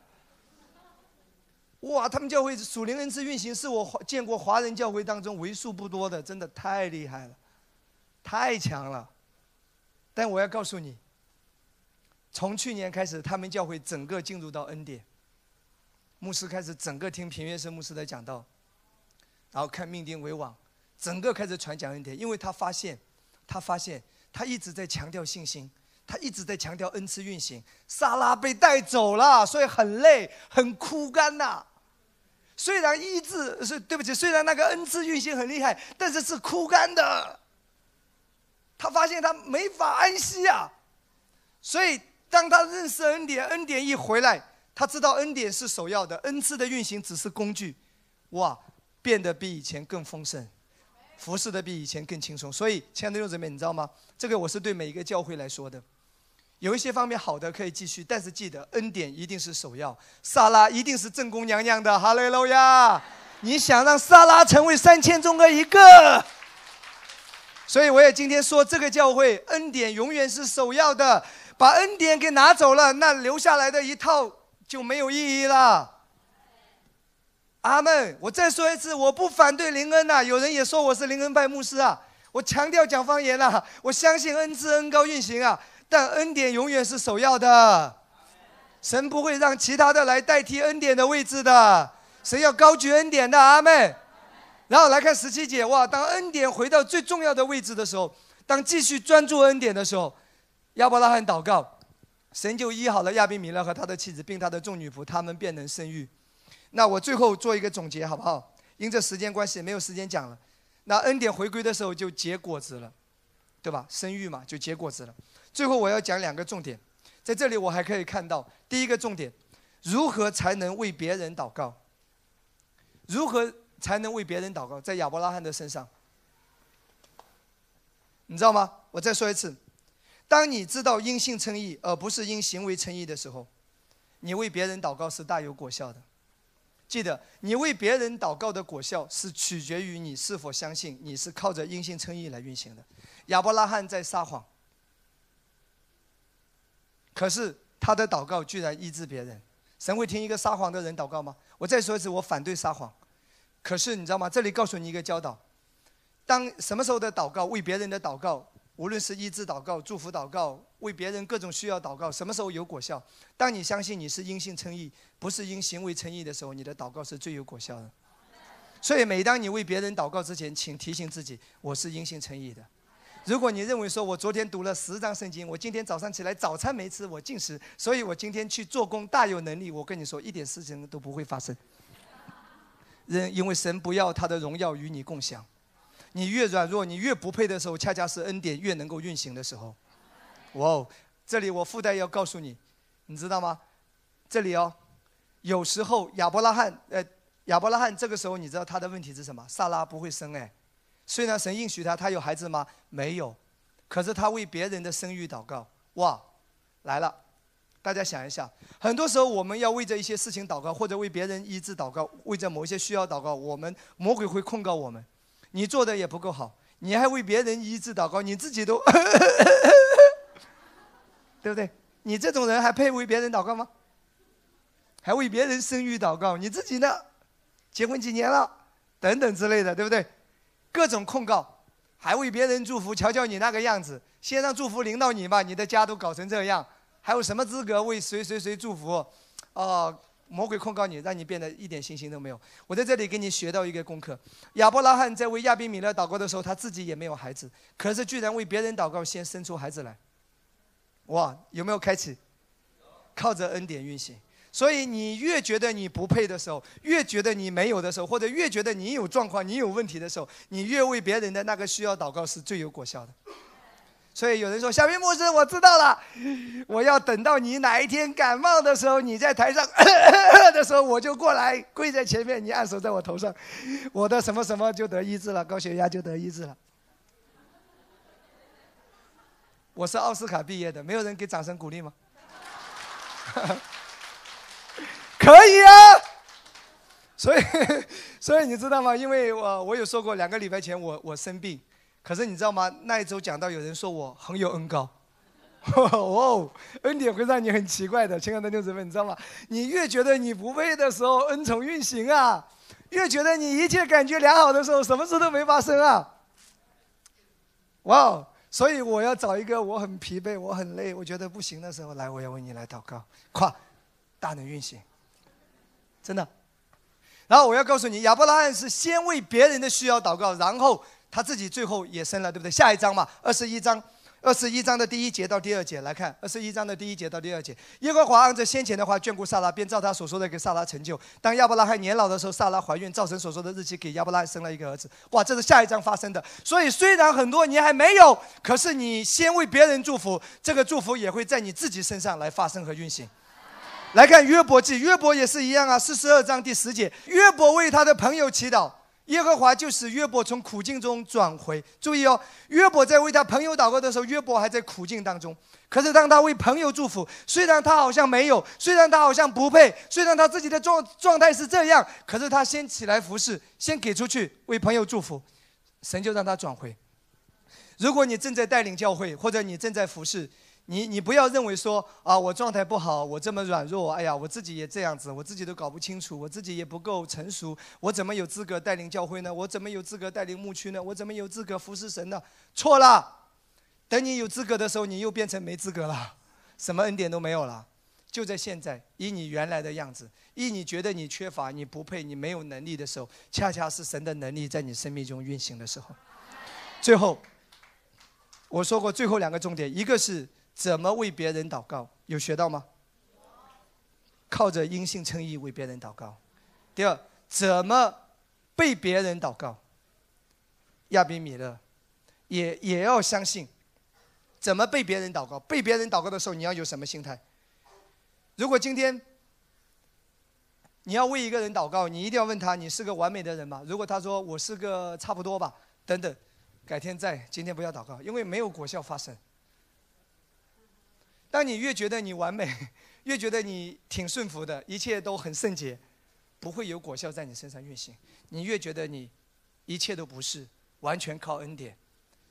哇！他们教会属灵恩赐运行，是我见过华人教会当中为数不多的，真的太厉害了，太强了。但我要告诉你，从去年开始，他们教会整个进入到恩典。牧师开始整个听平原生牧师的讲道，然后看命定为王，整个开始传讲恩典，因为他发现，他发现他一直在强调信心，他一直在强调恩赐运行。萨拉被带走了，所以很累，很枯干呐。虽然医治是对不起，虽然那个恩赐运行很厉害，但是是枯干的。他发现他没法安息啊，所以当他认识恩典，恩典一回来，他知道恩典是首要的，恩赐的运行只是工具，哇，变得比以前更丰盛，服侍的比以前更轻松。所以，亲爱的弟兄姊妹，你知道吗？这个我是对每一个教会来说的。有一些方面好的可以继续，但是记得恩典一定是首要。萨拉一定是正宫娘娘的，哈利路亚！你想让萨拉成为三千中的一个？所以我也今天说，这个教会恩典永远是首要的。把恩典给拿走了，那留下来的一套就没有意义了。阿门！我再说一次，我不反对灵恩呐。有人也说我是灵恩派牧师啊。我强调讲方言啊，我相信恩赐恩高运行啊，但恩典永远是首要的。神不会让其他的来代替恩典的位置的。神要高举恩典的，阿门。然后来看十七节，哇！当恩典回到最重要的位置的时候，当继续专注恩典的时候，亚伯拉罕祷告，神就医好了亚比米勒和他的妻子，并他的众女仆，他们便能生育。那我最后做一个总结，好不好？因这时间关系，没有时间讲了。那恩典回归的时候就结果子了，对吧？生育嘛，就结果子了。最后我要讲两个重点，在这里我还可以看到第一个重点：如何才能为别人祷告？如何？才能为别人祷告，在亚伯拉罕的身上，你知道吗？我再说一次，当你知道因信称义，而不是因行为称义的时候，你为别人祷告是大有果效的。记得，你为别人祷告的果效是取决于你是否相信你是靠着因信称义来运行的。亚伯拉罕在撒谎，可是他的祷告居然医治别人。神会听一个撒谎的人祷告吗？我再说一次，我反对撒谎。可是你知道吗？这里告诉你一个教导：当什么时候的祷告，为别人的祷告，无论是医治祷告、祝福祷告，为别人各种需要祷告，什么时候有果效？当你相信你是因信称义，不是因行为称义的时候，你的祷告是最有果效的。所以，每当你为别人祷告之前，请提醒自己：我是因信称义的。如果你认为说我昨天读了十章圣经，我今天早上起来早餐没吃，我进食，所以我今天去做工大有能力，我跟你说，一点事情都不会发生。人因为神不要他的荣耀与你共享，你越软弱，你越不配的时候，恰恰是恩典越能够运行的时候。哇哦，这里我附带要告诉你，你知道吗？这里哦，有时候亚伯拉罕，呃，亚伯拉罕这个时候你知道他的问题是什么？萨拉不会生哎，虽然神应许他，他有孩子吗？没有，可是他为别人的生育祷告，哇，来了。大家想一想，很多时候我们要为着一些事情祷告，或者为别人医治祷告，为着某一些需要祷告，我们魔鬼会控告我们，你做的也不够好，你还为别人医治祷告，你自己都，对不对？你这种人还配为别人祷告吗？还为别人生育祷告，你自己呢？结婚几年了？等等之类的，对不对？各种控告，还为别人祝福，瞧瞧你那个样子，先让祝福临到你吧，你的家都搞成这样。还有什么资格为谁谁谁祝福？哦，魔鬼控告你，让你变得一点信心都没有。我在这里给你学到一个功课：亚伯拉罕在为亚比米勒祷告的时候，他自己也没有孩子，可是居然为别人祷告，先生出孩子来。哇，有没有开启？靠着恩典运行。所以你越觉得你不配的时候，越觉得你没有的时候，或者越觉得你有状况、你有问题的时候，你越为别人的那个需要祷告是最有果效的。所以有人说：“小明牧师，我知道了，我要等到你哪一天感冒的时候，你在台上 的时候，我就过来跪在前面，你按手在我头上，我的什么什么就得医治了，高血压就得医治了。”我是奥斯卡毕业的，没有人给掌声鼓励吗？可以啊。所以，所以你知道吗？因为我我有说过，两个礼拜前我我生病。可是你知道吗？那一周讲到有人说我很有恩高，哦，恩典会让你很奇怪的，亲爱的六姊妹，你知道吗？你越觉得你不配的时候，恩宠运行啊；越觉得你一切感觉良好的时候，什么事都没发生啊。哇哦！所以我要找一个我很疲惫、我很累、我觉得不行的时候来，我要为你来祷告，夸大能运行，真的。然后我要告诉你，亚伯拉罕是先为别人的需要祷告，然后。他自己最后也生了，对不对？下一章嘛，二十一章，二十一章的第一节到第二节来看，二十一章的第一节到第二节，耶和华按着先前的话眷顾撒拉，便照他所说的给撒拉成就。当亚伯拉罕年老的时候，撒拉怀孕，照神所说的日期给亚伯拉罕生了一个儿子。哇，这是下一章发生的。所以虽然很多年还没有，可是你先为别人祝福，这个祝福也会在你自己身上来发生和运行。来看约伯记，约伯也是一样啊，四十二章第十节，约伯为他的朋友祈祷。耶和华就使约伯从苦境中转回。注意哦，约伯在为他朋友祷告的时候，约伯还在苦境当中。可是当他为朋友祝福，虽然他好像没有，虽然他好像不配，虽然他自己的状状态是这样，可是他先起来服侍，先给出去为朋友祝福，神就让他转回。如果你正在带领教会，或者你正在服侍，你你不要认为说啊，我状态不好，我这么软弱，哎呀，我自己也这样子，我自己都搞不清楚，我自己也不够成熟，我怎么有资格带领教会呢？我怎么有资格带领牧区呢？我怎么有资格服侍神呢？错了，等你有资格的时候，你又变成没资格了，什么恩典都没有了。就在现在，以你原来的样子，以你觉得你缺乏、你不配、你没有能力的时候，恰恰是神的能力在你生命中运行的时候。最后，我说过最后两个重点，一个是。怎么为别人祷告？有学到吗？靠着因信称义为别人祷告。第二，怎么被别人祷告？亚比米勒也也要相信。怎么被别人祷告？被别人祷告的时候，你要有什么心态？如果今天你要为一个人祷告，你一定要问他：你是个完美的人吗？如果他说我是个差不多吧，等等，改天再，今天不要祷告，因为没有果效发生。当你越觉得你完美，越觉得你挺顺服的，一切都很圣洁，不会有果效在你身上运行。你越觉得你一切都不是完全靠恩典，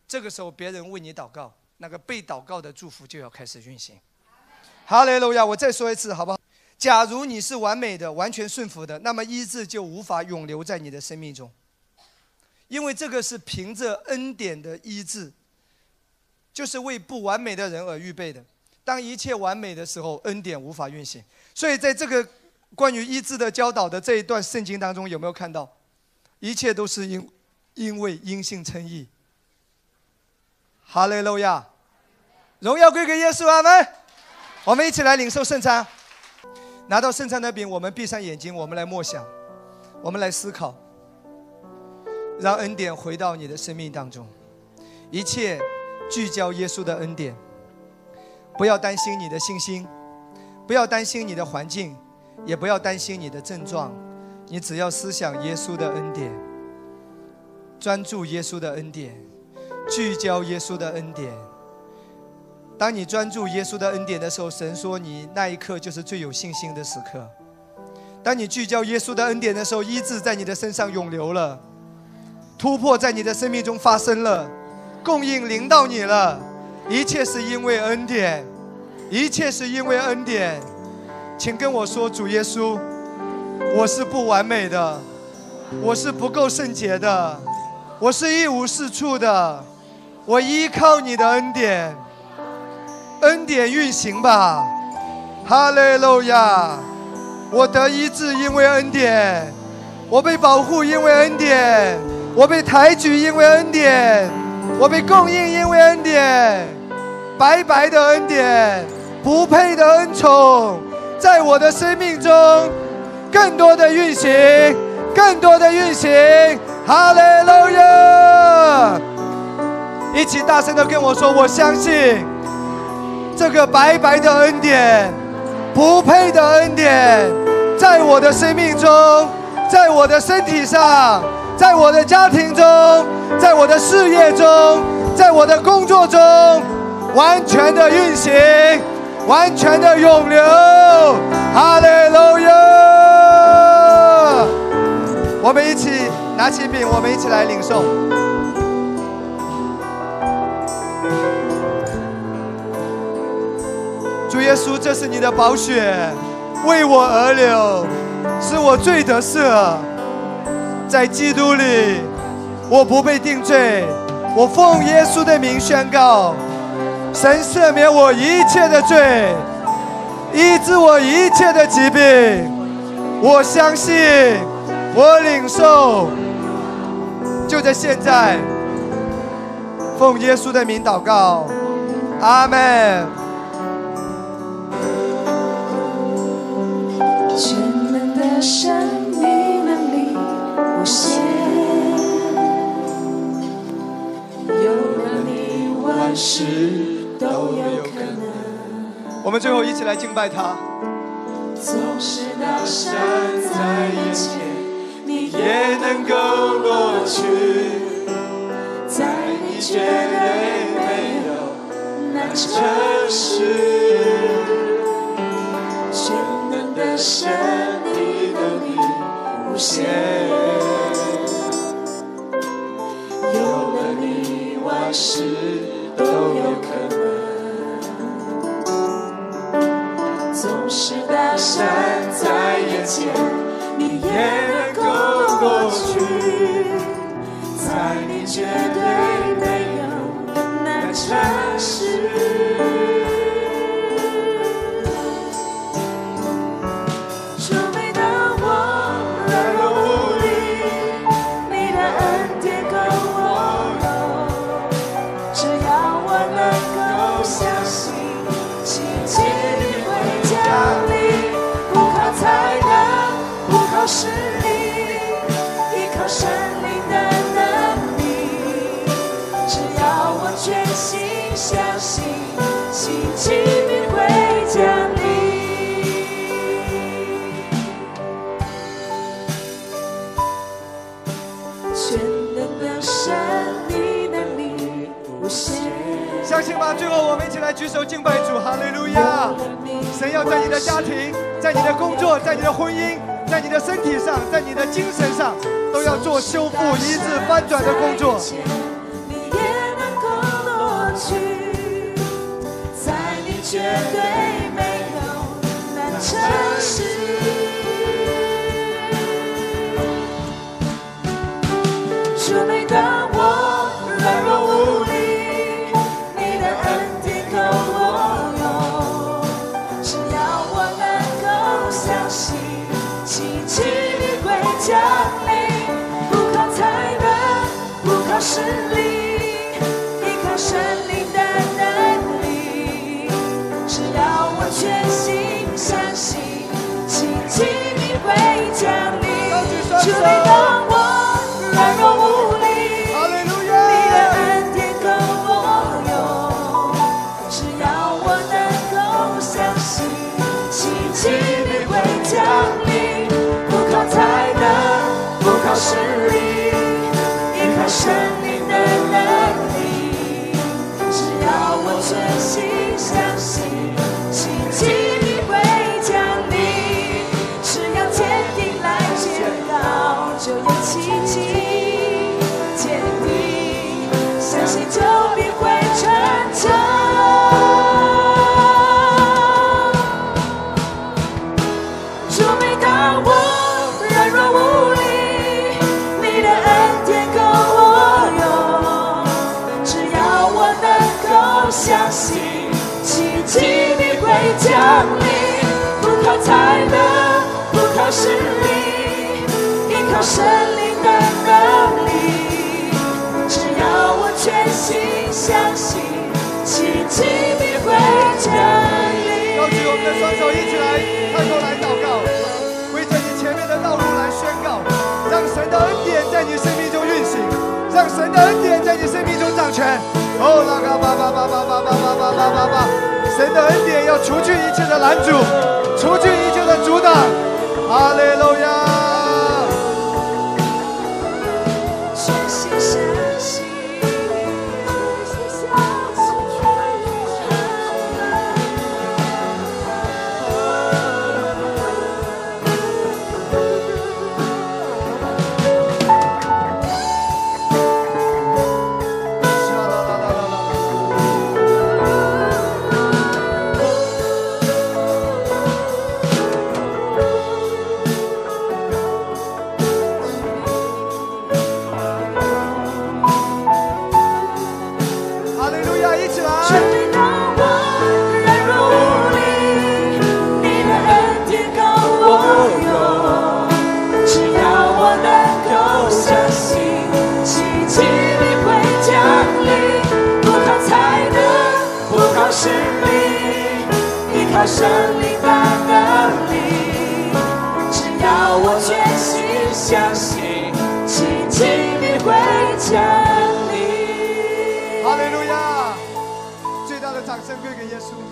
这个时候别人为你祷告，那个被祷告的祝福就要开始运行。哈雷路亚！我再说一次，好不好？假如你是完美的、完全顺服的，那么医治就无法永留在你的生命中，因为这个是凭着恩典的医治，就是为不完美的人而预备的。当一切完美的时候，恩典无法运行。所以，在这个关于医治的教导的这一段圣经当中，有没有看到？一切都是因因为因信称义。哈利路亚，荣耀归给耶稣阿门。我们一起来领受圣餐，拿到圣餐的饼，我们闭上眼睛，我们来默想，我们来思考，让恩典回到你的生命当中，一切聚焦耶稣的恩典。不要担心你的信心，不要担心你的环境，也不要担心你的症状，你只要思想耶稣的恩典，专注耶稣的恩典，聚焦耶稣的恩典。当你专注耶稣的恩典的时候，神说你那一刻就是最有信心的时刻。当你聚焦耶稣的恩典的时候，医治在你的身上涌流了，突破在你的生命中发生了，供应临到你了。一切是因为恩典，一切是因为恩典，请跟我说，主耶稣，我是不完美的，我是不够圣洁的，我是一无是处的，我依靠你的恩典，恩典运行吧，哈利路亚！我得医治因为恩典，我被保护因为恩典，我被抬举因为恩典。我被供应，因为恩典，白白的恩典，不配的恩宠，在我的生命中，更多的运行，更多的运行，哈利路亚！一起大声的跟我说，我相信这个白白的恩典，不配的恩典，在我的生命中，在我的身体上。在我的家庭中，在我的事业中，在我的工作中，完全的运行，完全的涌流。哈利路亚！我们一起拿起饼，我们一起来领受。主耶稣，这是你的宝血，为我而流，是我罪得赦。在基督里，我不被定罪。我奉耶稣的名宣告：神赦免我一切的罪，医治我一切的疾病。我相信，我领受。就在现在，奉耶稣的名祷告，阿门。全能的，万事都有可能。我们最后一起来敬拜他。总是到山在眼前，你也也能够过去，在你绝对没有难成事。全能的神，你能力无限，有了你，万事都有可能。总是大山在眼前，你也能够过去，在你绝对没有难成事。最后我们一起来举手敬拜主，哈利路亚！神要在你的家庭、在你的工作、在你的婚姻、在你的身体上、在你的精神上，都要做修复、医治、翻转的工作。你也能够落去，在你绝对没有难成是你依靠生命的能力只要我全心相信奇迹一会降临。不靠实力，依靠神灵的能力。只要我全心相信，奇迹必会降临。高举我们的双手，一起来开口来祷告，为着你前面的道路来宣告，让神的恩典在你生命中运行，让神的恩典在你生命中掌权。哦，拉嘎巴巴巴巴巴巴巴巴巴巴巴，神的恩典要除去一切的拦阻，除去一切的阻挡。Hallelujah. 生命的能力。只要我全心相信，奇迹必会降临。哈利路亚！最大的掌声归给耶稣。